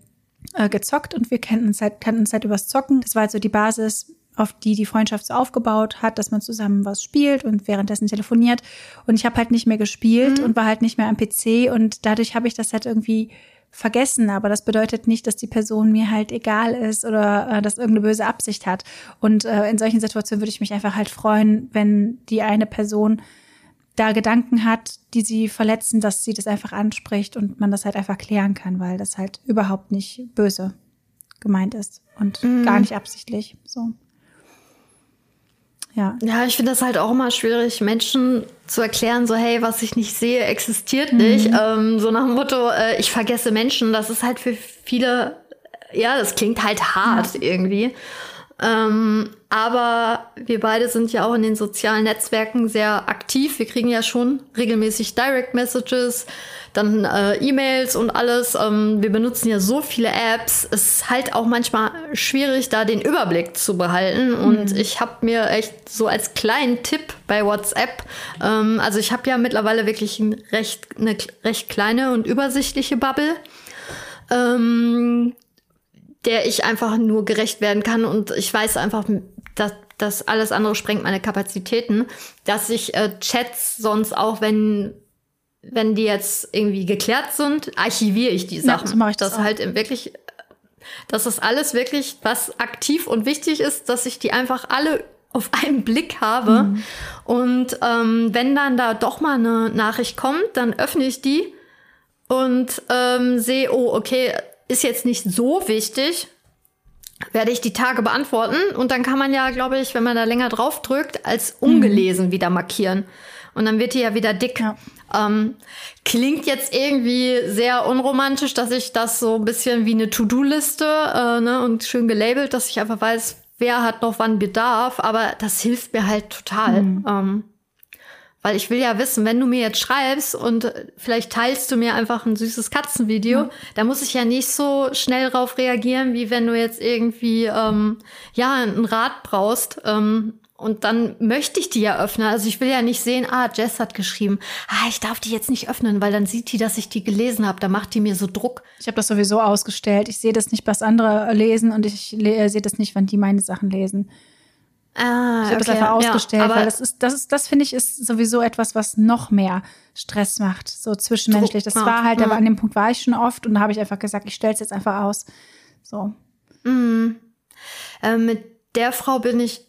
äh, gezockt und wir kannten uns halt, kannten uns halt übers Zocken. Das war halt so die Basis auf die die Freundschaft so aufgebaut hat, dass man zusammen was spielt und währenddessen telefoniert. Und ich habe halt nicht mehr gespielt mhm. und war halt nicht mehr am PC und dadurch habe ich das halt irgendwie vergessen. Aber das bedeutet nicht, dass die Person mir halt egal ist oder äh, dass irgendeine böse Absicht hat. Und äh, in solchen Situationen würde ich mich einfach halt freuen, wenn die eine Person da Gedanken hat, die sie verletzen, dass sie das einfach anspricht und man das halt einfach klären kann, weil das halt überhaupt nicht böse gemeint ist und mhm. gar nicht absichtlich. So. Ja. Ja, ich finde das halt auch immer schwierig, Menschen zu erklären, so, hey, was ich nicht sehe, existiert mhm. nicht. Ähm, so nach dem Motto, äh, ich vergesse Menschen. Das ist halt für viele, ja, das klingt halt hart ja. irgendwie. Ähm, aber wir beide sind ja auch in den sozialen Netzwerken sehr aktiv. Wir kriegen ja schon regelmäßig Direct Messages dann äh, E-Mails und alles. Ähm, wir benutzen ja so viele Apps. Es ist halt auch manchmal schwierig, da den Überblick zu behalten. Mhm. Und ich habe mir echt so als kleinen Tipp bei WhatsApp, ähm, also ich habe ja mittlerweile wirklich ein recht, eine recht kleine und übersichtliche Bubble. Ähm, der ich einfach nur gerecht werden kann und ich weiß einfach, dass das alles andere sprengt meine Kapazitäten, dass ich äh, Chats sonst auch, wenn wenn die jetzt irgendwie geklärt sind, archiviere ich die Sachen. Ja, so mache ich das, das halt wirklich, dass das alles wirklich, was aktiv und wichtig ist, dass ich die einfach alle auf einen Blick habe. Mhm. Und ähm, wenn dann da doch mal eine Nachricht kommt, dann öffne ich die und ähm, sehe, oh, okay, ist jetzt nicht so wichtig, werde ich die Tage beantworten. Und dann kann man ja, glaube ich, wenn man da länger drauf drückt, als ungelesen mhm. wieder markieren. Und dann wird die ja wieder dick. Ja. Ähm, klingt jetzt irgendwie sehr unromantisch, dass ich das so ein bisschen wie eine To-Do-Liste äh, ne, und schön gelabelt, dass ich einfach weiß, wer hat noch wann Bedarf. Aber das hilft mir halt total. Mhm. Ähm, weil ich will ja wissen, wenn du mir jetzt schreibst und vielleicht teilst du mir einfach ein süßes Katzenvideo, mhm. da muss ich ja nicht so schnell drauf reagieren, wie wenn du jetzt irgendwie ähm, ja einen Rat brauchst. Ähm, und dann möchte ich die ja öffnen. Also ich will ja nicht sehen, ah, Jess hat geschrieben, ah, ich darf die jetzt nicht öffnen, weil dann sieht die, dass ich die gelesen habe. Da macht die mir so Druck. Ich habe das sowieso ausgestellt. Ich sehe das nicht, was andere lesen und ich sehe das nicht, wann die meine Sachen lesen. Ah, ich habe okay. das einfach ausgestellt, ja, weil das ist, das ist, das finde ich, ist sowieso etwas, was noch mehr Stress macht, so zwischenmenschlich. Das war halt, ja. aber an dem Punkt war ich schon oft und da habe ich einfach gesagt, ich stelle es jetzt einfach aus. So. Mhm. Äh, mit der Frau bin ich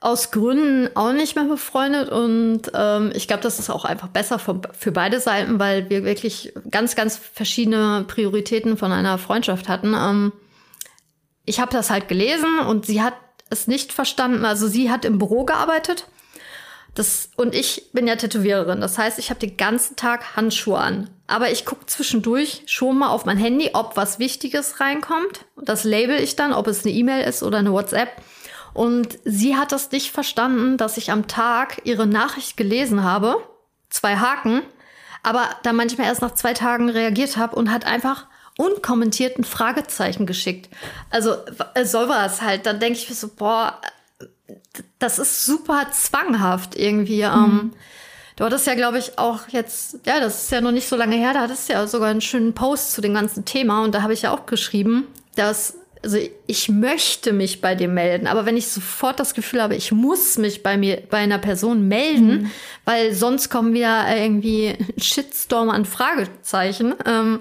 aus Gründen auch nicht mehr befreundet und ähm, ich glaube, das ist auch einfach besser für, für, beide Seiten, weil wir wirklich ganz, ganz verschiedene Prioritäten von einer Freundschaft hatten. Ähm, ich habe das halt gelesen und sie hat es nicht verstanden. Also sie hat im Büro gearbeitet. Das, und ich bin ja Tätowiererin. Das heißt, ich habe den ganzen Tag Handschuhe an. Aber ich gucke zwischendurch schon mal auf mein Handy, ob was Wichtiges reinkommt. Das label ich dann, ob es eine E-Mail ist oder eine WhatsApp. Und sie hat es nicht verstanden, dass ich am Tag ihre Nachricht gelesen habe, zwei Haken, aber da manchmal erst nach zwei Tagen reagiert habe und hat einfach unkommentierten Fragezeichen geschickt. Also äh, sowas halt. Dann denke ich mir so, boah, das ist super zwanghaft irgendwie. Mhm. Ähm, du hattest ja, glaube ich, auch jetzt, ja, das ist ja noch nicht so lange her, da hattest du ja sogar einen schönen Post zu dem ganzen Thema und da habe ich ja auch geschrieben, dass also ich möchte mich bei dir melden, aber wenn ich sofort das Gefühl habe, ich muss mich bei mir, bei einer Person melden, mhm. weil sonst kommen wieder irgendwie Shitstorm an Fragezeichen. Ähm,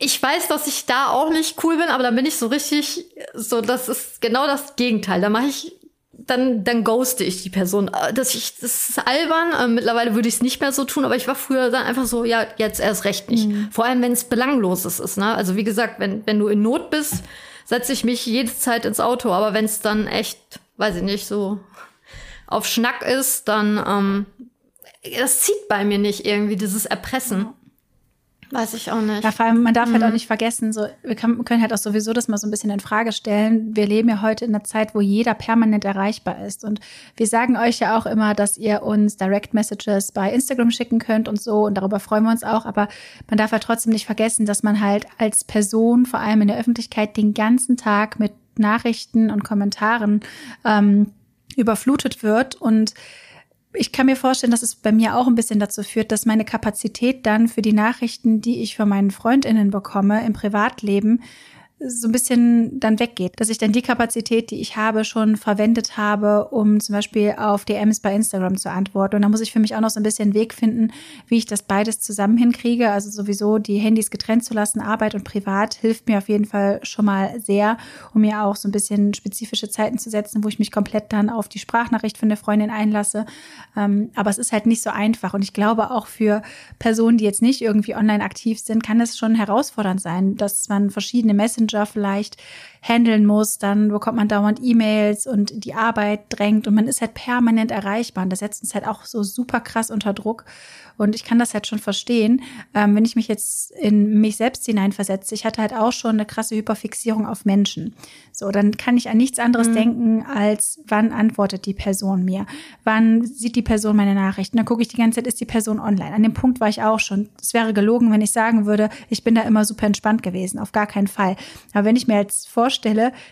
ich weiß, dass ich da auch nicht cool bin, aber dann bin ich so richtig, so, das ist genau das Gegenteil. Da mache ich dann, dann ghoste ich die Person. Äh, das, ich, das ist albern. Äh, mittlerweile würde ich es nicht mehr so tun, aber ich war früher dann einfach so, ja, jetzt erst recht nicht. Mhm. Vor allem, wenn es belangloses ist. Ne? Also wie gesagt, wenn, wenn du in Not bist, setze ich mich jede Zeit ins Auto. Aber wenn es dann echt, weiß ich nicht, so auf Schnack ist, dann ähm, das zieht bei mir nicht irgendwie dieses Erpressen. Weiß ich auch nicht. Ja, vor allem, man darf mhm. halt auch mhm. nicht vergessen, so, wir können, können halt auch sowieso das mal so ein bisschen in Frage stellen. Wir leben ja heute in einer Zeit, wo jeder permanent erreichbar ist. Und wir sagen euch ja auch immer, dass ihr uns Direct Messages bei Instagram schicken könnt und so. Und darüber freuen wir uns auch. Aber man darf halt trotzdem nicht vergessen, dass man halt als Person, vor allem in der Öffentlichkeit, den ganzen Tag mit Nachrichten und Kommentaren ähm, überflutet wird und ich kann mir vorstellen, dass es bei mir auch ein bisschen dazu führt, dass meine Kapazität dann für die Nachrichten, die ich von meinen Freundinnen bekomme im Privatleben, so ein bisschen dann weggeht, dass ich dann die Kapazität, die ich habe, schon verwendet habe, um zum Beispiel auf DMs bei Instagram zu antworten. Und da muss ich für mich auch noch so ein bisschen Weg finden, wie ich das beides zusammen hinkriege. Also sowieso die Handys getrennt zu lassen, Arbeit und Privat, hilft mir auf jeden Fall schon mal sehr, um mir auch so ein bisschen spezifische Zeiten zu setzen, wo ich mich komplett dann auf die Sprachnachricht von der Freundin einlasse. Ähm, aber es ist halt nicht so einfach. Und ich glaube auch für Personen, die jetzt nicht irgendwie online aktiv sind, kann es schon herausfordernd sein, dass man verschiedene Messenger Messenger vielleicht handeln muss, dann bekommt man dauernd E-Mails und die Arbeit drängt und man ist halt permanent erreichbar. Und das setzt uns halt auch so super krass unter Druck. Und ich kann das halt schon verstehen, ähm, wenn ich mich jetzt in mich selbst hineinversetze. Ich hatte halt auch schon eine krasse Hyperfixierung auf Menschen. So, dann kann ich an nichts anderes mhm. denken, als wann antwortet die Person mir? Wann sieht die Person meine Nachrichten? Dann gucke ich die ganze Zeit, ist die Person online? An dem Punkt war ich auch schon. Es wäre gelogen, wenn ich sagen würde, ich bin da immer super entspannt gewesen. Auf gar keinen Fall. Aber wenn ich mir jetzt vorstelle,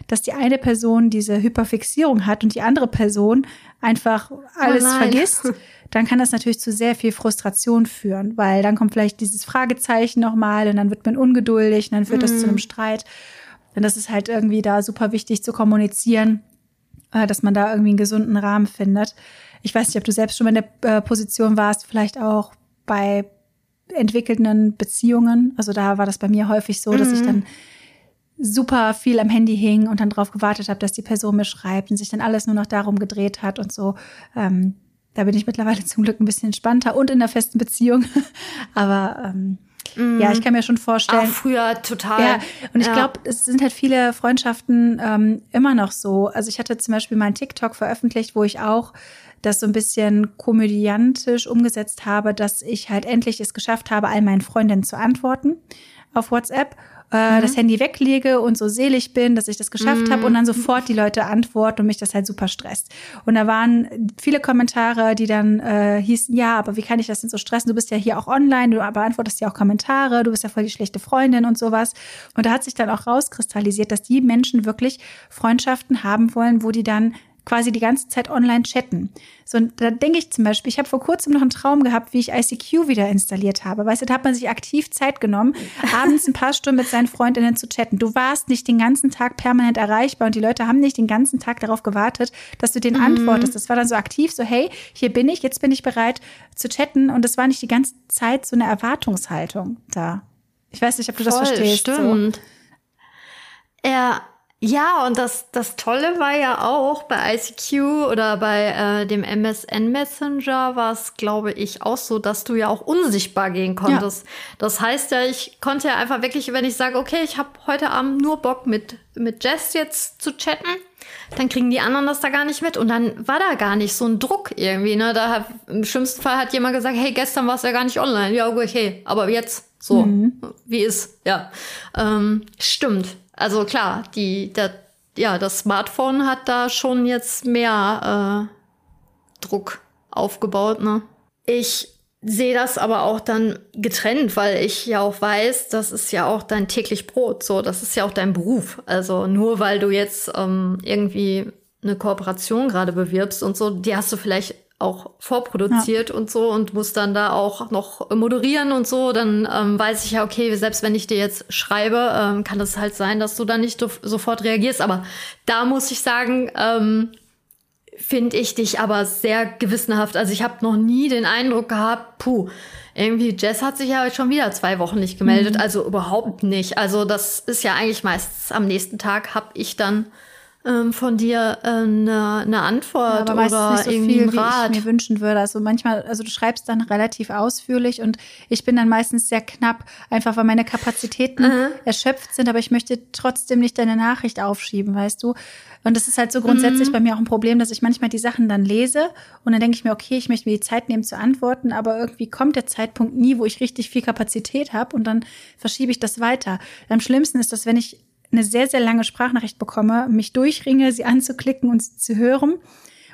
dass die eine Person diese Hyperfixierung hat und die andere Person einfach alles oh vergisst, dann kann das natürlich zu sehr viel Frustration führen, weil dann kommt vielleicht dieses Fragezeichen nochmal und dann wird man ungeduldig und dann führt mm. das zu einem mhm. Streit. Und das ist halt irgendwie da super wichtig zu kommunizieren, äh, dass man da irgendwie einen gesunden Rahmen findet. Ich weiß nicht, ob du selbst schon mal in der äh, Position warst, vielleicht auch bei entwickelnden Beziehungen. Also da war das bei mir häufig so, dass ich mhm. dann super viel am Handy hing und dann drauf gewartet habe, dass die Person mir schreibt und sich dann alles nur noch darum gedreht hat und so. Ähm, da bin ich mittlerweile zum Glück ein bisschen entspannter und in der festen Beziehung. Aber ähm, mm. ja, ich kann mir schon vorstellen. Auch früher total. Ja, und ich ja. glaube, es sind halt viele Freundschaften ähm, immer noch so. Also ich hatte zum Beispiel meinen TikTok veröffentlicht, wo ich auch das so ein bisschen komödiantisch umgesetzt habe, dass ich halt endlich es geschafft habe, all meinen Freundinnen zu antworten auf WhatsApp äh, mhm. das Handy weglege und so selig bin, dass ich das geschafft mhm. habe und dann sofort die Leute antworten und mich das halt super stresst. Und da waren viele Kommentare, die dann äh, hießen, ja, aber wie kann ich das denn so stressen? Du bist ja hier auch online, du beantwortest ja auch Kommentare, du bist ja voll die schlechte Freundin und sowas. Und da hat sich dann auch rauskristallisiert, dass die Menschen wirklich Freundschaften haben wollen, wo die dann quasi die ganze Zeit online chatten. So, da denke ich zum Beispiel, ich habe vor kurzem noch einen Traum gehabt, wie ich ICQ wieder installiert habe. Weißt du, da hat man sich aktiv Zeit genommen, abends ein paar Stunden mit seinen Freundinnen zu chatten. Du warst nicht den ganzen Tag permanent erreichbar und die Leute haben nicht den ganzen Tag darauf gewartet, dass du den mhm. antwortest. Das war dann so aktiv, so hey, hier bin ich, jetzt bin ich bereit zu chatten und das war nicht die ganze Zeit so eine Erwartungshaltung da. Ich weiß nicht, ob du Voll, das verstehst. Stimmt. So. Ja, ja, und das, das Tolle war ja auch bei ICQ oder bei äh, dem MSN Messenger war es, glaube ich, auch so, dass du ja auch unsichtbar gehen konntest. Ja. Das heißt ja, ich konnte ja einfach wirklich, wenn ich sage, okay, ich habe heute Abend nur Bock mit, mit Jess jetzt zu chatten, dann kriegen die anderen das da gar nicht mit. Und dann war da gar nicht so ein Druck irgendwie. Ne? Da hat, Im schlimmsten Fall hat jemand gesagt, hey, gestern warst du ja gar nicht online. Ja, okay, aber jetzt so, mhm. wie ist, ja. Ähm, stimmt. Also klar, die, der, ja, das Smartphone hat da schon jetzt mehr äh, Druck aufgebaut. Ne? Ich sehe das aber auch dann getrennt, weil ich ja auch weiß, das ist ja auch dein täglich Brot. So, das ist ja auch dein Beruf. Also nur weil du jetzt ähm, irgendwie eine Kooperation gerade bewirbst und so, die hast du vielleicht auch vorproduziert ja. und so und muss dann da auch noch moderieren und so, dann ähm, weiß ich ja, okay, selbst wenn ich dir jetzt schreibe, ähm, kann es halt sein, dass du dann nicht sofort reagierst. Aber da muss ich sagen, ähm, finde ich dich aber sehr gewissenhaft. Also ich habe noch nie den Eindruck gehabt, puh, irgendwie Jess hat sich ja jetzt schon wieder zwei Wochen nicht gemeldet, mhm. also überhaupt nicht. Also das ist ja eigentlich meistens am nächsten Tag hab ich dann ähm, von dir eine, äh, eine Antwort ja, aber oder nicht so irgendwie viel, Rat. Wie ich mir wünschen würde. Also manchmal, also du schreibst dann relativ ausführlich und ich bin dann meistens sehr knapp, einfach weil meine Kapazitäten mhm. erschöpft sind, aber ich möchte trotzdem nicht deine Nachricht aufschieben, weißt du? Und das ist halt so grundsätzlich mhm. bei mir auch ein Problem, dass ich manchmal die Sachen dann lese und dann denke ich mir, okay, ich möchte mir die Zeit nehmen zu antworten, aber irgendwie kommt der Zeitpunkt nie, wo ich richtig viel Kapazität habe und dann verschiebe ich das weiter. Am schlimmsten ist das, wenn ich eine sehr, sehr lange Sprachnachricht bekomme, mich durchringe, sie anzuklicken und sie zu hören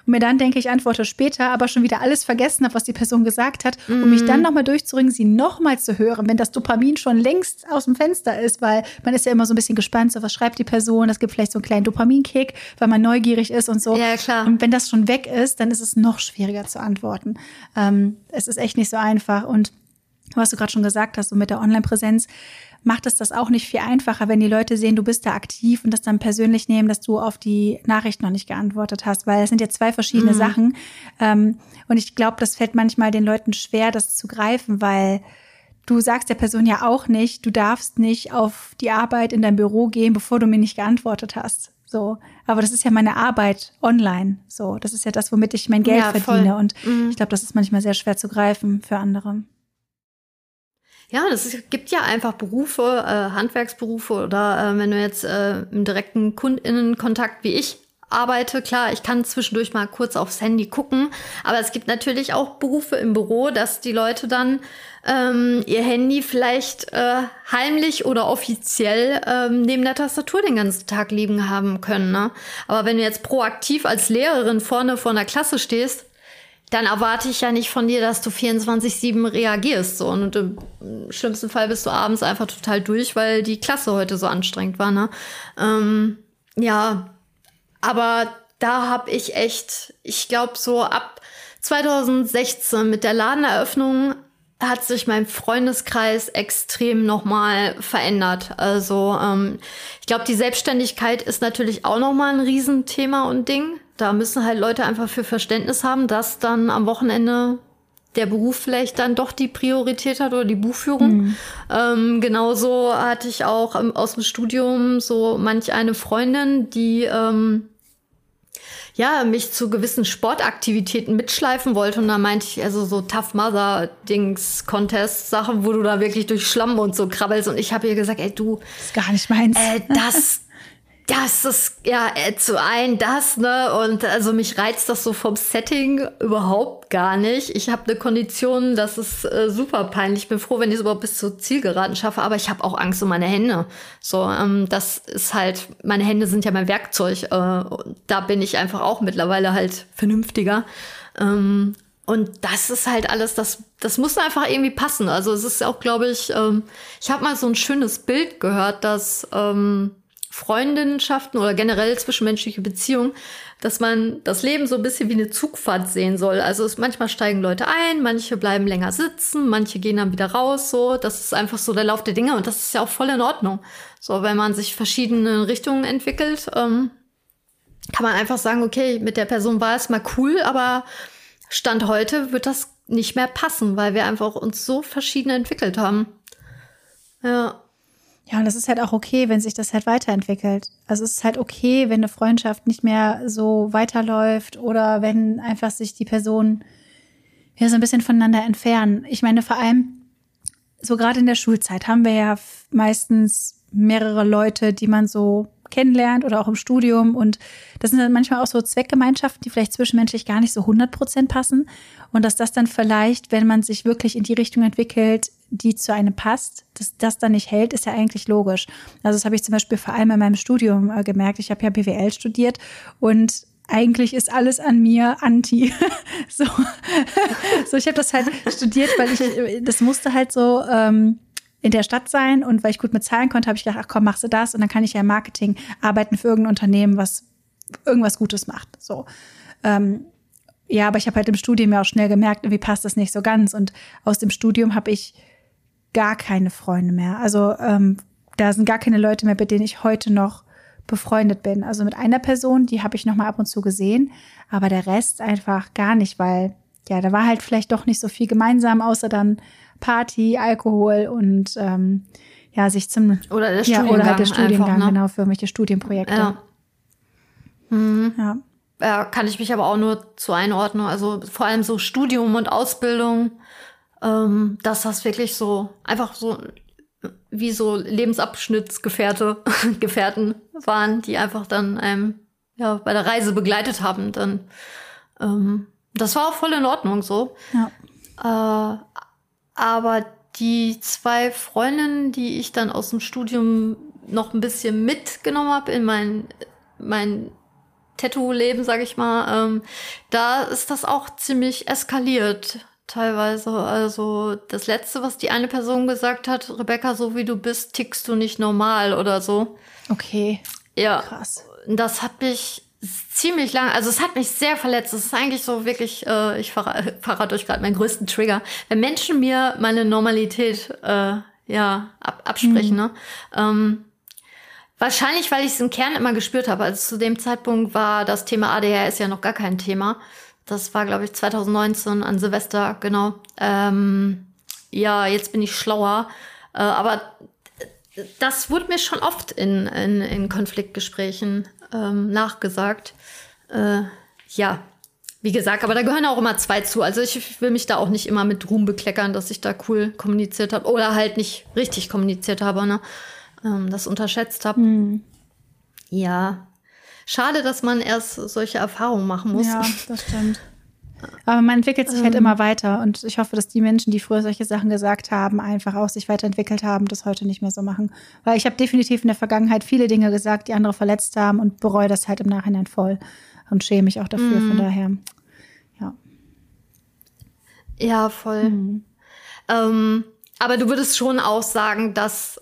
und mir dann denke, ich antworte später, aber schon wieder alles vergessen habe, was die Person gesagt hat, um mich dann mhm. nochmal durchzuringen, sie nochmal zu hören, wenn das Dopamin schon längst aus dem Fenster ist, weil man ist ja immer so ein bisschen gespannt, so was schreibt die Person, das gibt vielleicht so einen kleinen Dopaminkick, weil man neugierig ist und so. Ja, klar. Und wenn das schon weg ist, dann ist es noch schwieriger zu antworten. Ähm, es ist echt nicht so einfach und was du gerade schon gesagt hast, so mit der Online-Präsenz, macht es das auch nicht viel einfacher, wenn die Leute sehen, du bist da aktiv und das dann persönlich nehmen, dass du auf die Nachricht noch nicht geantwortet hast, weil es sind ja zwei verschiedene mhm. Sachen. Ähm, und ich glaube, das fällt manchmal den Leuten schwer, das zu greifen, weil du sagst der Person ja auch nicht, du darfst nicht auf die Arbeit in dein Büro gehen, bevor du mir nicht geantwortet hast. So, aber das ist ja meine Arbeit online. So, das ist ja das, womit ich mein Geld ja, verdiene. Und mhm. ich glaube, das ist manchmal sehr schwer zu greifen für andere. Ja, es gibt ja einfach Berufe, äh, Handwerksberufe oder äh, wenn du jetzt äh, im direkten Kundinnenkontakt wie ich arbeite, klar, ich kann zwischendurch mal kurz aufs Handy gucken, aber es gibt natürlich auch Berufe im Büro, dass die Leute dann ähm, ihr Handy vielleicht äh, heimlich oder offiziell ähm, neben der Tastatur den ganzen Tag liegen haben können. Ne? Aber wenn du jetzt proaktiv als Lehrerin vorne vor einer Klasse stehst, dann erwarte ich ja nicht von dir, dass du 24-7 reagierst. So. Und im schlimmsten Fall bist du abends einfach total durch, weil die Klasse heute so anstrengend war. Ne? Ähm, ja, aber da habe ich echt, ich glaube, so ab 2016 mit der Ladeneröffnung hat sich mein Freundeskreis extrem nochmal verändert. Also ähm, ich glaube, die Selbstständigkeit ist natürlich auch nochmal ein Riesenthema und Ding. Da müssen halt Leute einfach für Verständnis haben, dass dann am Wochenende der Beruf vielleicht dann doch die Priorität hat oder die Buchführung. Mhm. Ähm, genauso hatte ich auch aus dem Studium so manch eine Freundin, die ähm, ja, mich zu gewissen Sportaktivitäten mitschleifen wollte. Und da meinte ich, also so Tough Mother Dings, Contest, Sachen, wo du da wirklich durch Schlamm und so krabbelst. Und ich habe ihr gesagt, ey, du. Das ist gar nicht meins. Äh, das, das ist ja äh, zu ein das, ne? Und also mich reizt das so vom Setting überhaupt gar nicht. Ich habe eine Kondition, das ist äh, super peinlich. Ich bin froh, wenn ich es überhaupt bis zur Zielgeraden schaffe, aber ich habe auch Angst um meine Hände. So, ähm, das ist halt, meine Hände sind ja mein Werkzeug. Äh, da bin ich einfach auch mittlerweile halt vernünftiger. Ähm, und das ist halt alles, das, das muss einfach irgendwie passen. Also es ist auch, glaube ich, ähm, ich habe mal so ein schönes Bild gehört, dass ähm, Freundschaften oder generell zwischenmenschliche Beziehungen, dass man das Leben so ein bisschen wie eine Zugfahrt sehen soll. Also es, manchmal steigen Leute ein, manche bleiben länger sitzen, manche gehen dann wieder raus. So, das ist einfach so der Lauf der Dinge und das ist ja auch voll in Ordnung. So, wenn man sich verschiedene Richtungen entwickelt, ähm, kann man einfach sagen, okay, mit der Person war es mal cool, aber Stand heute wird das nicht mehr passen, weil wir einfach uns so verschieden entwickelt haben. Ja. Ja, und das ist halt auch okay, wenn sich das halt weiterentwickelt. Also es ist halt okay, wenn eine Freundschaft nicht mehr so weiterläuft oder wenn einfach sich die Personen ja so ein bisschen voneinander entfernen. Ich meine, vor allem so gerade in der Schulzeit haben wir ja meistens mehrere Leute, die man so kennenlernt oder auch im Studium. Und das sind dann manchmal auch so Zweckgemeinschaften, die vielleicht zwischenmenschlich gar nicht so 100 Prozent passen. Und dass das dann vielleicht, wenn man sich wirklich in die Richtung entwickelt, die zu einem passt, dass das dann nicht hält, ist ja eigentlich logisch. Also das habe ich zum Beispiel vor allem in meinem Studium äh, gemerkt. Ich habe ja BWL studiert und eigentlich ist alles an mir anti. so. so, ich habe das halt studiert, weil ich, das musste halt so ähm, in der Stadt sein und weil ich gut mit Zahlen konnte, habe ich gedacht, ach komm, machst du das und dann kann ich ja im Marketing arbeiten für irgendein Unternehmen, was irgendwas Gutes macht. So. Ähm, ja, aber ich habe halt im Studium ja auch schnell gemerkt, irgendwie passt das nicht so ganz. Und aus dem Studium habe ich gar keine Freunde mehr. Also ähm, da sind gar keine Leute mehr, mit denen ich heute noch befreundet bin. Also mit einer Person, die habe ich noch mal ab und zu gesehen, aber der Rest einfach gar nicht, weil ja, da war halt vielleicht doch nicht so viel gemeinsam, außer dann Party, Alkohol und ähm, ja, sich zum oder der ja, Studiengang, oder halt der Studiengang einfach, ne? genau für irgendwelche Studienprojekte. Ja. Mhm. Ja. ja. Kann ich mich aber auch nur zu einordnen. Also vor allem so Studium und Ausbildung, ähm, dass das wirklich so einfach so wie so Lebensabschnittsgefährte, Gefährten waren, die einfach dann einem ja, bei der Reise begleitet haben. Dann ähm, das war auch voll in Ordnung so. Ja. Äh, aber die zwei Freundinnen, die ich dann aus dem Studium noch ein bisschen mitgenommen habe in mein, mein Tattoo-Leben, sag ich mal, ähm, da ist das auch ziemlich eskaliert teilweise. Also das Letzte, was die eine Person gesagt hat, Rebecca, so wie du bist, tickst du nicht normal oder so. Okay. Ja. Krass. Das hat mich ziemlich lang, also es hat mich sehr verletzt. Es ist eigentlich so wirklich, äh, ich verrate, verrate euch gerade meinen größten Trigger. Wenn Menschen mir meine Normalität äh, ja ab, absprechen, mhm. ne? Ähm, wahrscheinlich, weil ich es im Kern immer gespürt habe. Also zu dem Zeitpunkt war das Thema ADHS ja noch gar kein Thema. Das war, glaube ich, 2019 an Silvester, genau. Ähm, ja, jetzt bin ich schlauer. Äh, aber das wurde mir schon oft in, in, in Konfliktgesprächen ähm, nachgesagt. Äh, ja, wie gesagt, aber da gehören auch immer zwei zu. Also ich will mich da auch nicht immer mit Ruhm bekleckern, dass ich da cool kommuniziert habe oder halt nicht richtig kommuniziert habe, ne? Ähm, das unterschätzt habe. Mhm. Ja. Schade, dass man erst solche Erfahrungen machen muss. Ja, das stimmt. Aber man entwickelt sich halt ähm. immer weiter und ich hoffe, dass die Menschen, die früher solche Sachen gesagt haben, einfach auch sich weiterentwickelt haben, das heute nicht mehr so machen. Weil ich habe definitiv in der Vergangenheit viele Dinge gesagt, die andere verletzt haben und bereue das halt im Nachhinein voll und schäme mich auch dafür. Mhm. Von daher, ja. Ja, voll. Mhm. Ähm, aber du würdest schon auch sagen, dass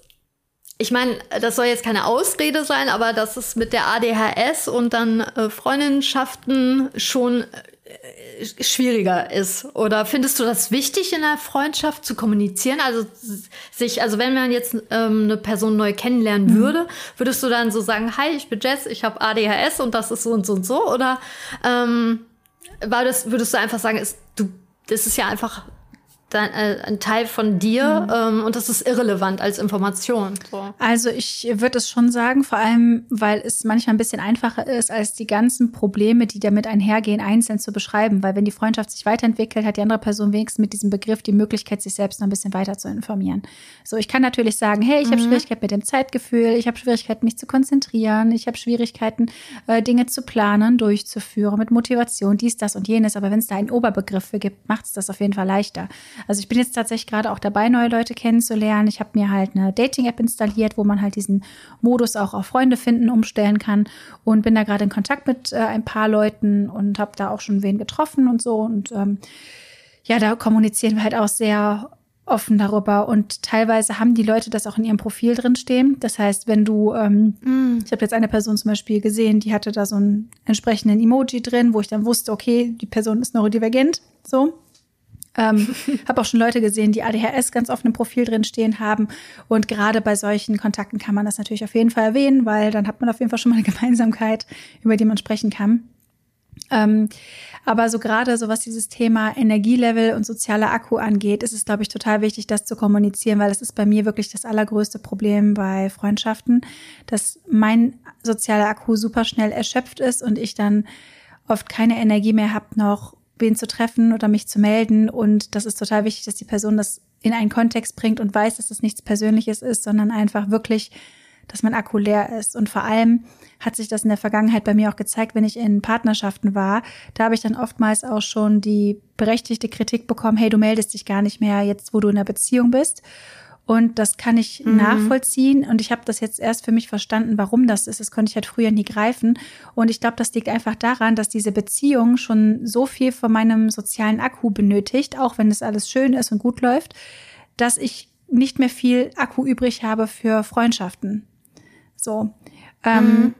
ich meine, das soll jetzt keine Ausrede sein, aber dass es mit der ADHS und dann äh, Freundschaften schon schwieriger ist? Oder findest du das wichtig in der Freundschaft zu kommunizieren? Also sich, also wenn man jetzt ähm, eine Person neu kennenlernen mhm. würde, würdest du dann so sagen, hi, ich bin Jess, ich habe ADHS und das ist so und so und so? Oder ähm, war das, würdest du einfach sagen, ist, du, das ist ja einfach äh, ein Teil von dir mhm. ähm, und das ist irrelevant als Information. So. Also ich würde es schon sagen, vor allem, weil es manchmal ein bisschen einfacher ist, als die ganzen Probleme, die damit einhergehen, einzeln zu beschreiben. Weil wenn die Freundschaft sich weiterentwickelt, hat die andere Person wenigstens mit diesem Begriff die Möglichkeit, sich selbst noch ein bisschen weiter zu informieren. So, ich kann natürlich sagen, hey, ich mhm. habe Schwierigkeiten mit dem Zeitgefühl, ich habe Schwierigkeiten, mich zu konzentrieren, ich habe Schwierigkeiten, äh, Dinge zu planen, durchzuführen, mit Motivation, dies, das und jenes. Aber wenn es da einen Oberbegriff für gibt, macht es das auf jeden Fall leichter. Also ich bin jetzt tatsächlich gerade auch dabei, neue Leute kennenzulernen. Ich habe mir halt eine Dating-App installiert, wo man halt diesen Modus auch auf Freunde finden umstellen kann und bin da gerade in Kontakt mit äh, ein paar Leuten und habe da auch schon wen getroffen und so. Und ähm, ja, da kommunizieren wir halt auch sehr offen darüber und teilweise haben die Leute das auch in ihrem Profil drin stehen. Das heißt, wenn du, ähm, mm. ich habe jetzt eine Person zum Beispiel gesehen, die hatte da so einen entsprechenden Emoji drin, wo ich dann wusste, okay, die Person ist neurodivergent, so. Ähm, habe auch schon Leute gesehen, die ADHS ganz oft im Profil drin stehen haben. Und gerade bei solchen Kontakten kann man das natürlich auf jeden Fall erwähnen, weil dann hat man auf jeden Fall schon mal eine Gemeinsamkeit, über die man sprechen kann. Ähm, aber so gerade so was dieses Thema Energielevel und sozialer Akku angeht, ist es, glaube ich, total wichtig, das zu kommunizieren, weil das ist bei mir wirklich das allergrößte Problem bei Freundschaften, dass mein sozialer Akku super schnell erschöpft ist und ich dann oft keine Energie mehr habe, noch wen zu treffen oder mich zu melden. Und das ist total wichtig, dass die Person das in einen Kontext bringt und weiß, dass das nichts Persönliches ist, sondern einfach wirklich, dass mein Akku leer ist. Und vor allem hat sich das in der Vergangenheit bei mir auch gezeigt, wenn ich in Partnerschaften war. Da habe ich dann oftmals auch schon die berechtigte Kritik bekommen, hey, du meldest dich gar nicht mehr jetzt, wo du in einer Beziehung bist. Und das kann ich mhm. nachvollziehen. Und ich habe das jetzt erst für mich verstanden, warum das ist. Das konnte ich halt früher nie greifen. Und ich glaube, das liegt einfach daran, dass diese Beziehung schon so viel von meinem sozialen Akku benötigt, auch wenn es alles schön ist und gut läuft, dass ich nicht mehr viel Akku übrig habe für Freundschaften. So. Ähm, mhm.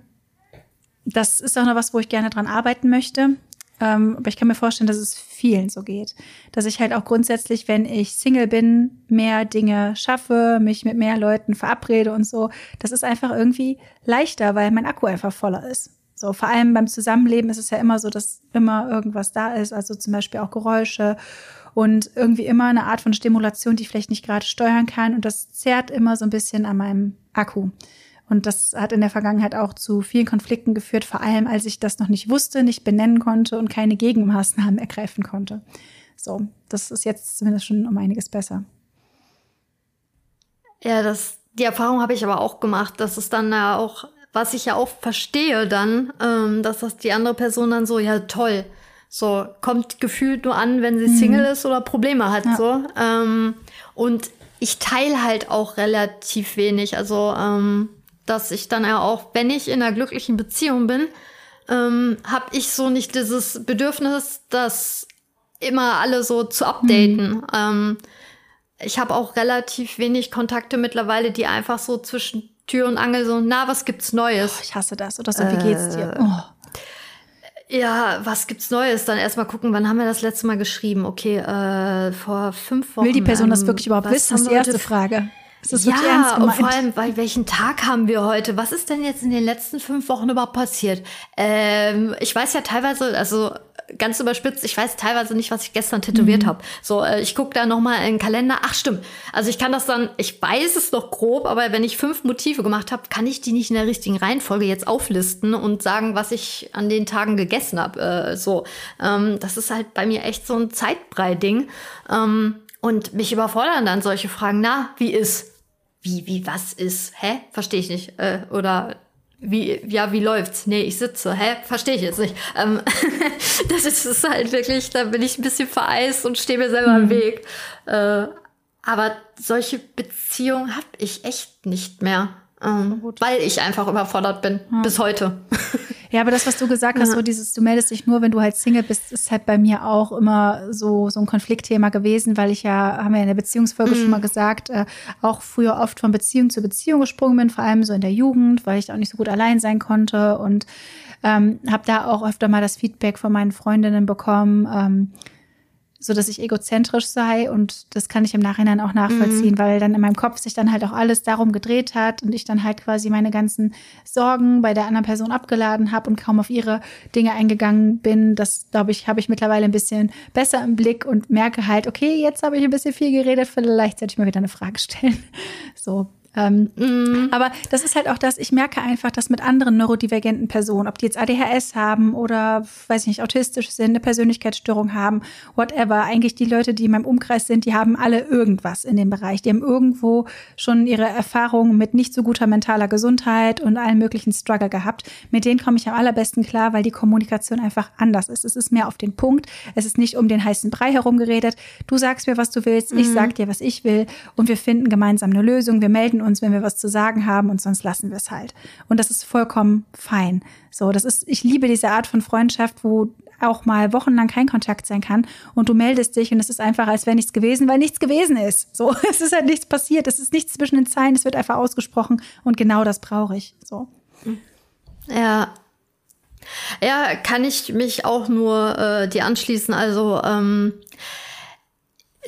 Das ist auch noch was, wo ich gerne dran arbeiten möchte. Ähm, aber ich kann mir vorstellen, dass es vielen so geht. Dass ich halt auch grundsätzlich, wenn ich Single bin, mehr Dinge schaffe, mich mit mehr Leuten verabrede und so. Das ist einfach irgendwie leichter, weil mein Akku einfach voller ist. So, vor allem beim Zusammenleben ist es ja immer so, dass immer irgendwas da ist, also zum Beispiel auch Geräusche und irgendwie immer eine Art von Stimulation, die ich vielleicht nicht gerade steuern kann. Und das zerrt immer so ein bisschen an meinem Akku. Und das hat in der Vergangenheit auch zu vielen Konflikten geführt, vor allem als ich das noch nicht wusste, nicht benennen konnte und keine Gegenmaßnahmen ergreifen konnte. So, das ist jetzt zumindest schon um einiges besser. Ja, das, die Erfahrung habe ich aber auch gemacht, dass es dann ja auch, was ich ja auch verstehe dann, ähm, dass das die andere Person dann so, ja toll, so kommt gefühlt nur an, wenn sie mhm. Single ist oder Probleme hat, ja. so. Ähm, und ich teile halt auch relativ wenig, also ähm, dass ich dann ja auch, wenn ich in einer glücklichen Beziehung bin, ähm, habe ich so nicht dieses Bedürfnis, das immer alle so zu updaten. Mhm. Ähm, ich habe auch relativ wenig Kontakte mittlerweile, die einfach so zwischen Tür und Angel so, na, was gibt's Neues? Oh, ich hasse das. Oder so, wie geht's dir? Oh. Ja, was gibt's Neues? Dann erstmal gucken, wann haben wir das letzte Mal geschrieben? Okay, äh, vor fünf Wochen. Will die Person ähm, das wirklich überhaupt wissen? Das ist die erste Frage. Ist das ja, ernst und vor allem, bei welchen Tag haben wir heute? Was ist denn jetzt in den letzten fünf Wochen überhaupt passiert? Ähm, ich weiß ja teilweise, also ganz überspitzt, ich weiß teilweise nicht, was ich gestern tätowiert mhm. habe. So, äh, ich gucke da nochmal in den Kalender. Ach stimmt. Also ich kann das dann, ich weiß es noch grob, aber wenn ich fünf Motive gemacht habe, kann ich die nicht in der richtigen Reihenfolge jetzt auflisten und sagen, was ich an den Tagen gegessen habe. Äh, so, ähm, das ist halt bei mir echt so ein Zeitbrei-Ding. Ähm, und mich überfordern dann solche Fragen. Na, wie ist? Wie, wie, was ist? Hä? Verstehe ich nicht. Äh, oder wie, ja, wie läuft's? Nee, ich sitze. Hä? Verstehe ich jetzt nicht. Ähm, das ist, ist halt wirklich, da bin ich ein bisschen vereist und stehe mir selber mhm. im Weg. Äh, aber solche Beziehungen habe ich echt nicht mehr. Ähm, weil ich einfach überfordert bin. Ja. Bis heute. Ja, aber das, was du gesagt hast, ja. so dieses, du meldest dich nur, wenn du halt Single bist, ist halt bei mir auch immer so, so ein Konfliktthema gewesen, weil ich ja, haben wir ja in der Beziehungsfolge mhm. schon mal gesagt, äh, auch früher oft von Beziehung zu Beziehung gesprungen bin, vor allem so in der Jugend, weil ich auch nicht so gut allein sein konnte und ähm, habe da auch öfter mal das Feedback von meinen Freundinnen bekommen, ähm, so dass ich egozentrisch sei und das kann ich im Nachhinein auch nachvollziehen, mhm. weil dann in meinem Kopf sich dann halt auch alles darum gedreht hat und ich dann halt quasi meine ganzen Sorgen bei der anderen Person abgeladen habe und kaum auf ihre Dinge eingegangen bin. Das glaube ich, habe ich mittlerweile ein bisschen besser im Blick und merke halt, okay, jetzt habe ich ein bisschen viel geredet, vielleicht sollte ich mal wieder eine Frage stellen. So, ähm, mm. Aber das ist halt auch das, ich merke einfach, dass mit anderen neurodivergenten Personen, ob die jetzt ADHS haben oder, weiß ich nicht, autistisch sind, eine Persönlichkeitsstörung haben, whatever, eigentlich die Leute, die in meinem Umkreis sind, die haben alle irgendwas in dem Bereich. Die haben irgendwo schon ihre Erfahrungen mit nicht so guter mentaler Gesundheit und allen möglichen Struggle gehabt. Mit denen komme ich am allerbesten klar, weil die Kommunikation einfach anders ist. Es ist mehr auf den Punkt. Es ist nicht um den heißen Brei herumgeredet. Du sagst mir, was du willst, ich mhm. sag dir, was ich will und wir finden gemeinsam eine Lösung. Wir melden uns, wenn wir was zu sagen haben und sonst lassen wir es halt. Und das ist vollkommen fein. So, das ist, ich liebe diese Art von Freundschaft, wo auch mal wochenlang kein Kontakt sein kann und du meldest dich und es ist einfach, als wäre nichts gewesen, weil nichts gewesen ist. So, es ist halt nichts passiert, es ist nichts zwischen den Zeilen, es wird einfach ausgesprochen und genau das brauche ich. So. Ja. Ja, kann ich mich auch nur äh, dir anschließen. Also ähm,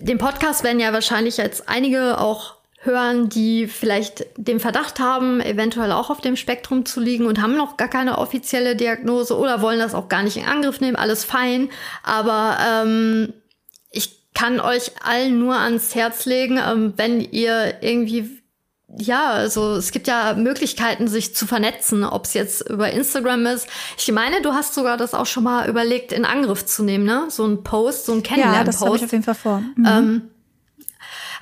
den Podcast werden ja wahrscheinlich jetzt einige auch hören, die vielleicht den Verdacht haben, eventuell auch auf dem Spektrum zu liegen und haben noch gar keine offizielle Diagnose oder wollen das auch gar nicht in Angriff nehmen, alles fein. Aber ähm, ich kann euch allen nur ans Herz legen, ähm, wenn ihr irgendwie ja, also es gibt ja Möglichkeiten, sich zu vernetzen, ob es jetzt über Instagram ist. Ich meine, du hast sogar das auch schon mal überlegt, in Angriff zu nehmen, ne? So ein Post, so ein Kennenlern-Post. Ja, das habe ich auf jeden Fall vor. Mhm. Ähm,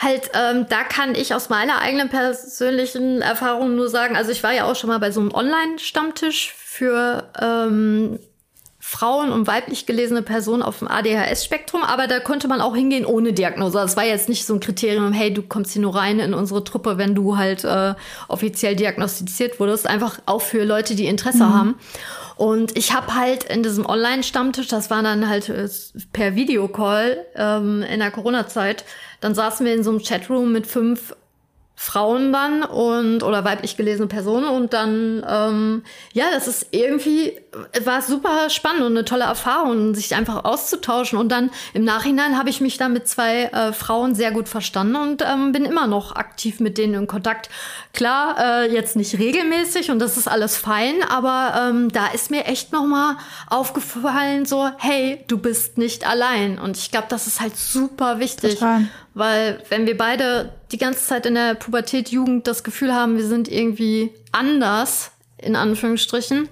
halt, ähm, da kann ich aus meiner eigenen persönlichen Erfahrung nur sagen, also ich war ja auch schon mal bei so einem Online-Stammtisch für ähm, Frauen und weiblich gelesene Personen auf dem ADHS-Spektrum, aber da konnte man auch hingehen ohne Diagnose. Das war jetzt nicht so ein Kriterium, hey, du kommst hier nur rein in unsere Truppe, wenn du halt äh, offiziell diagnostiziert wurdest. Einfach auch für Leute, die Interesse mhm. haben. Und ich habe halt in diesem Online-Stammtisch, das war dann halt äh, per Videocall ähm, in der Corona-Zeit, dann saßen wir in so einem Chatroom mit fünf Frauen dann und oder weiblich gelesene Personen und dann ähm, ja, das ist irgendwie war super spannend und eine tolle Erfahrung, sich einfach auszutauschen und dann im Nachhinein habe ich mich da mit zwei äh, Frauen sehr gut verstanden und ähm, bin immer noch aktiv mit denen in Kontakt. Klar, äh, jetzt nicht regelmäßig und das ist alles fein, aber ähm, da ist mir echt noch mal aufgefallen so, hey, du bist nicht allein und ich glaube, das ist halt super wichtig. Total. Weil wenn wir beide die ganze Zeit in der Pubertät, Jugend das Gefühl haben, wir sind irgendwie anders, in Anführungsstrichen,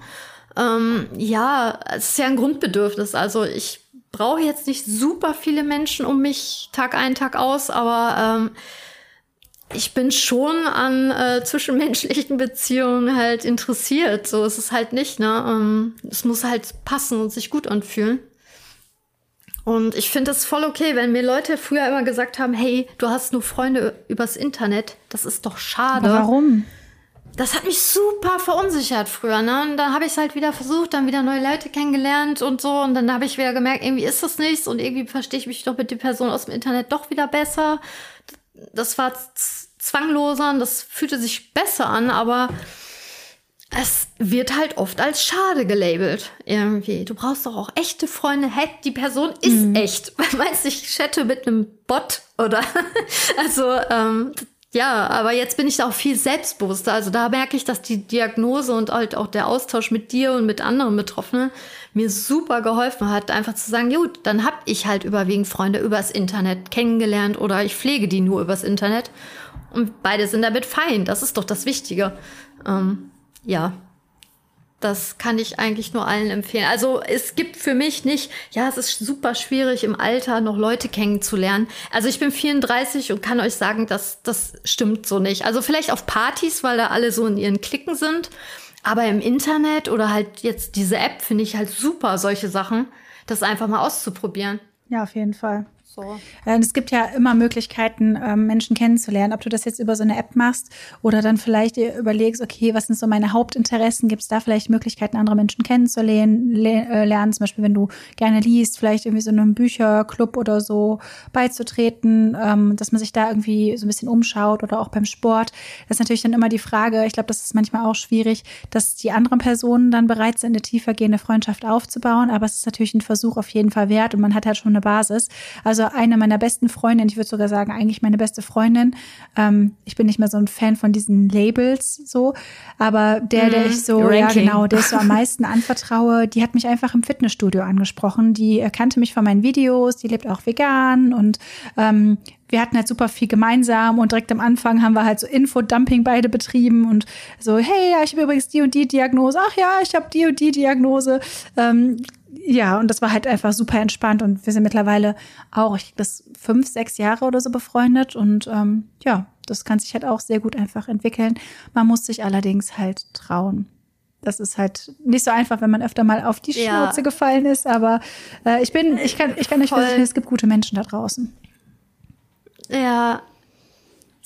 ähm, ja, es ist ja ein Grundbedürfnis. Also ich brauche jetzt nicht super viele Menschen um mich Tag ein, Tag aus, aber ähm, ich bin schon an äh, zwischenmenschlichen Beziehungen halt interessiert. So ist es halt nicht, ne? Ähm, es muss halt passen und sich gut anfühlen. Und ich finde es voll okay, wenn mir Leute früher immer gesagt haben, hey, du hast nur Freunde übers Internet. Das ist doch schade. Aber warum? Das hat mich super verunsichert früher, ne? Und dann habe ich es halt wieder versucht, dann wieder neue Leute kennengelernt und so. Und dann habe ich wieder gemerkt, irgendwie ist das nichts und irgendwie verstehe ich mich doch mit der Person aus dem Internet doch wieder besser. Das war zwangloser und das fühlte sich besser an, aber es wird halt oft als schade gelabelt. Irgendwie. Du brauchst doch auch echte Freunde. Hä, die Person ist mhm. echt. Meinst du, ich chatte mit einem Bot oder? also, ähm, ja, aber jetzt bin ich da auch viel selbstbewusster. Also da merke ich, dass die Diagnose und halt auch der Austausch mit dir und mit anderen Betroffenen mir super geholfen hat, einfach zu sagen, gut, dann hab ich halt überwiegend Freunde übers Internet kennengelernt oder ich pflege die nur übers Internet. Und beide sind damit fein. Das ist doch das Wichtige. Ähm, ja, das kann ich eigentlich nur allen empfehlen. Also es gibt für mich nicht, ja, es ist super schwierig im Alter noch Leute kennenzulernen. Also ich bin 34 und kann euch sagen, dass das stimmt so nicht. Also vielleicht auf Partys, weil da alle so in ihren Klicken sind. Aber im Internet oder halt jetzt diese App finde ich halt super, solche Sachen, das einfach mal auszuprobieren. Ja, auf jeden Fall. So. Äh, es gibt ja immer Möglichkeiten, ähm, Menschen kennenzulernen. Ob du das jetzt über so eine App machst oder dann vielleicht dir überlegst, okay, was sind so meine Hauptinteressen? Gibt es da vielleicht Möglichkeiten, andere Menschen kennenzulernen? Äh, zum Beispiel, wenn du gerne liest, vielleicht irgendwie so einem Bücherclub oder so beizutreten, ähm, dass man sich da irgendwie so ein bisschen umschaut oder auch beim Sport. Das ist natürlich dann immer die Frage, ich glaube, das ist manchmal auch schwierig, dass die anderen Personen dann bereit sind, eine tiefergehende Freundschaft aufzubauen. Aber es ist natürlich ein Versuch auf jeden Fall wert und man hat halt schon eine Basis. Also eine meiner besten Freundinnen, ich würde sogar sagen, eigentlich meine beste Freundin. Ähm, ich bin nicht mehr so ein Fan von diesen Labels so, aber der, der mhm. ich so, Ranking. ja genau, der ich so am meisten anvertraue, die hat mich einfach im Fitnessstudio angesprochen. Die kannte mich von meinen Videos, die lebt auch vegan und ähm, wir hatten halt super viel gemeinsam und direkt am Anfang haben wir halt so Infodumping beide betrieben und so, hey, ja, ich habe übrigens die und die Diagnose. Ach ja, ich habe die und die Diagnose. Ähm, ja, und das war halt einfach super entspannt und wir sind mittlerweile auch, ich das fünf, sechs Jahre oder so befreundet und ähm, ja, das kann sich halt auch sehr gut einfach entwickeln. Man muss sich allerdings halt trauen. Das ist halt nicht so einfach, wenn man öfter mal auf die Schnauze ja. gefallen ist, aber äh, ich bin, ich kann, ich kann euch versichern, es gibt gute Menschen da draußen. Ja,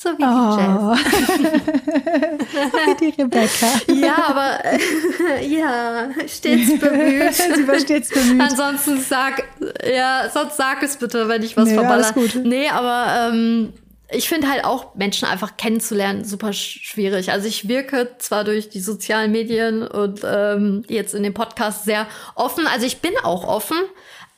so wie oh. die Rebecca. Ja, aber ja, stets bemüht. Sie war stets bemüht. Ansonsten sag, ja, sonst sag es bitte, wenn ich was nee, verballer. Nee, aber ähm, ich finde halt auch Menschen einfach kennenzulernen super schwierig. Also ich wirke zwar durch die sozialen Medien und ähm, jetzt in dem Podcast sehr offen. Also ich bin auch offen,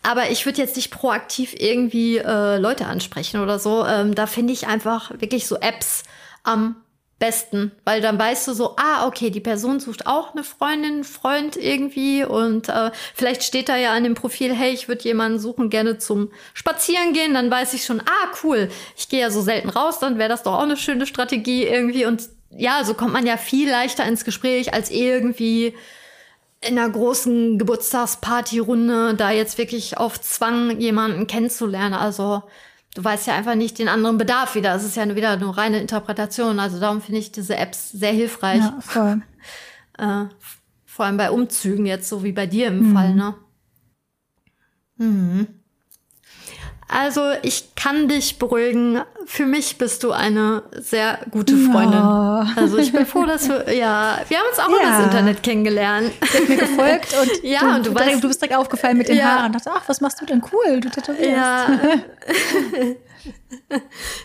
aber ich würde jetzt nicht proaktiv irgendwie äh, Leute ansprechen oder so. Ähm, da finde ich einfach wirklich so Apps am besten, weil dann weißt du so, ah, okay, die Person sucht auch eine Freundin, Freund irgendwie und äh, vielleicht steht da ja an dem Profil, hey, ich würde jemanden suchen, gerne zum Spazieren gehen, dann weiß ich schon, ah, cool, ich gehe ja so selten raus, dann wäre das doch auch eine schöne Strategie irgendwie. Und ja, so kommt man ja viel leichter ins Gespräch als irgendwie in einer großen Geburtstagspartyrunde da jetzt wirklich auf Zwang jemanden kennenzulernen. Also du weißt ja einfach nicht den anderen Bedarf wieder. Es ist ja wieder eine reine Interpretation. Also darum finde ich diese Apps sehr hilfreich. Ja, voll. äh, vor allem bei Umzügen jetzt, so wie bei dir im mhm. Fall, ne? Mhm. Also ich kann dich beruhigen. Für mich bist du eine sehr gute Freundin. Ja. Also ich bin froh, dass wir, ja, wir haben uns auch ja. über das Internet kennengelernt. Du hast mir gefolgt und ja, du, und du, weißt, du bist direkt aufgefallen mit den ja. Haaren. Ich dachte, ach, was machst du denn cool? Du tätowierst. Ja.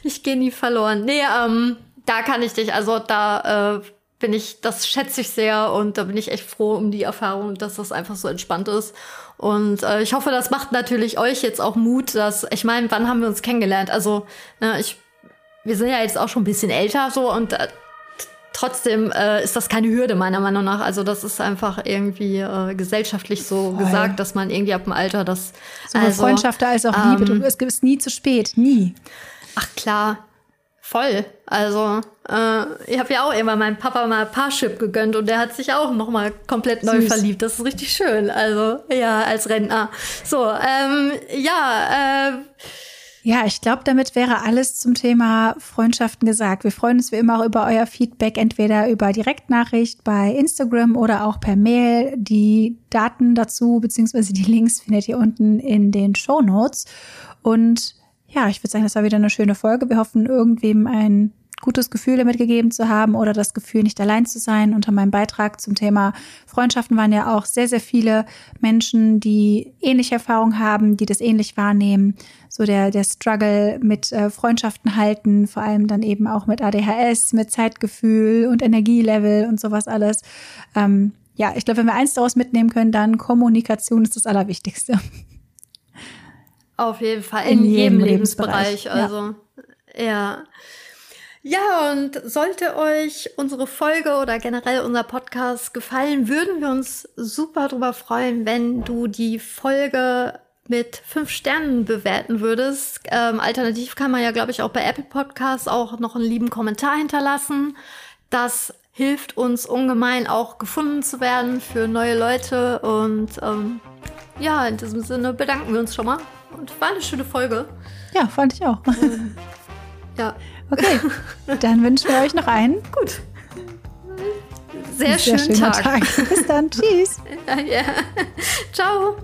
ich gehe nie verloren. Nee, ähm, da kann ich dich, also da äh, bin ich, das schätze ich sehr und da bin ich echt froh um die Erfahrung, dass das einfach so entspannt ist. Und äh, ich hoffe, das macht natürlich euch jetzt auch Mut, dass, ich meine, wann haben wir uns kennengelernt? Also, ne, ich, wir sind ja jetzt auch schon ein bisschen älter so und äh, trotzdem äh, ist das keine Hürde meiner Meinung nach. Also das ist einfach irgendwie äh, gesellschaftlich so Voll. gesagt, dass man irgendwie ab dem Alter das sowohl also, Freundschaft als auch Liebe. Ähm, es gibt nie zu spät, nie. Ach klar, voll. Also ich habe ja auch immer meinem Papa mal Parship gegönnt und der hat sich auch noch mal komplett neu Süß. verliebt. Das ist richtig schön. Also ja, als Rentner. So, ähm, ja. Äh, ja, ich glaube, damit wäre alles zum Thema Freundschaften gesagt. Wir freuen uns wie immer auch über euer Feedback, entweder über Direktnachricht bei Instagram oder auch per Mail. Die Daten dazu beziehungsweise die Links findet ihr unten in den Show Notes. Und ja, ich würde sagen, das war wieder eine schöne Folge. Wir hoffen, irgendwem ein gutes Gefühl damit gegeben zu haben oder das Gefühl, nicht allein zu sein. Unter meinem Beitrag zum Thema Freundschaften waren ja auch sehr, sehr viele Menschen, die ähnliche Erfahrungen haben, die das ähnlich wahrnehmen. So der, der Struggle mit äh, Freundschaften halten, vor allem dann eben auch mit ADHS, mit Zeitgefühl und Energielevel und sowas alles. Ähm, ja, ich glaube, wenn wir eins daraus mitnehmen können, dann Kommunikation ist das Allerwichtigste. Auf jeden Fall, in, in jedem, jedem, Lebensbereich. Lebensbereich. Also, ja. ja. Ja, und sollte euch unsere Folge oder generell unser Podcast gefallen, würden wir uns super drüber freuen, wenn du die Folge mit fünf Sternen bewerten würdest. Ähm, alternativ kann man ja, glaube ich, auch bei Apple Podcasts auch noch einen lieben Kommentar hinterlassen. Das hilft uns ungemein auch gefunden zu werden für neue Leute. Und ähm, ja, in diesem Sinne bedanken wir uns schon mal. Und war eine schöne Folge. Ja, fand ich auch. Ähm, ja. Okay, dann wünschen wir euch noch einen. Gut. Sehr, sehr schönen Tag. Tag. Bis dann. Tschüss. Ja, ja. Ciao.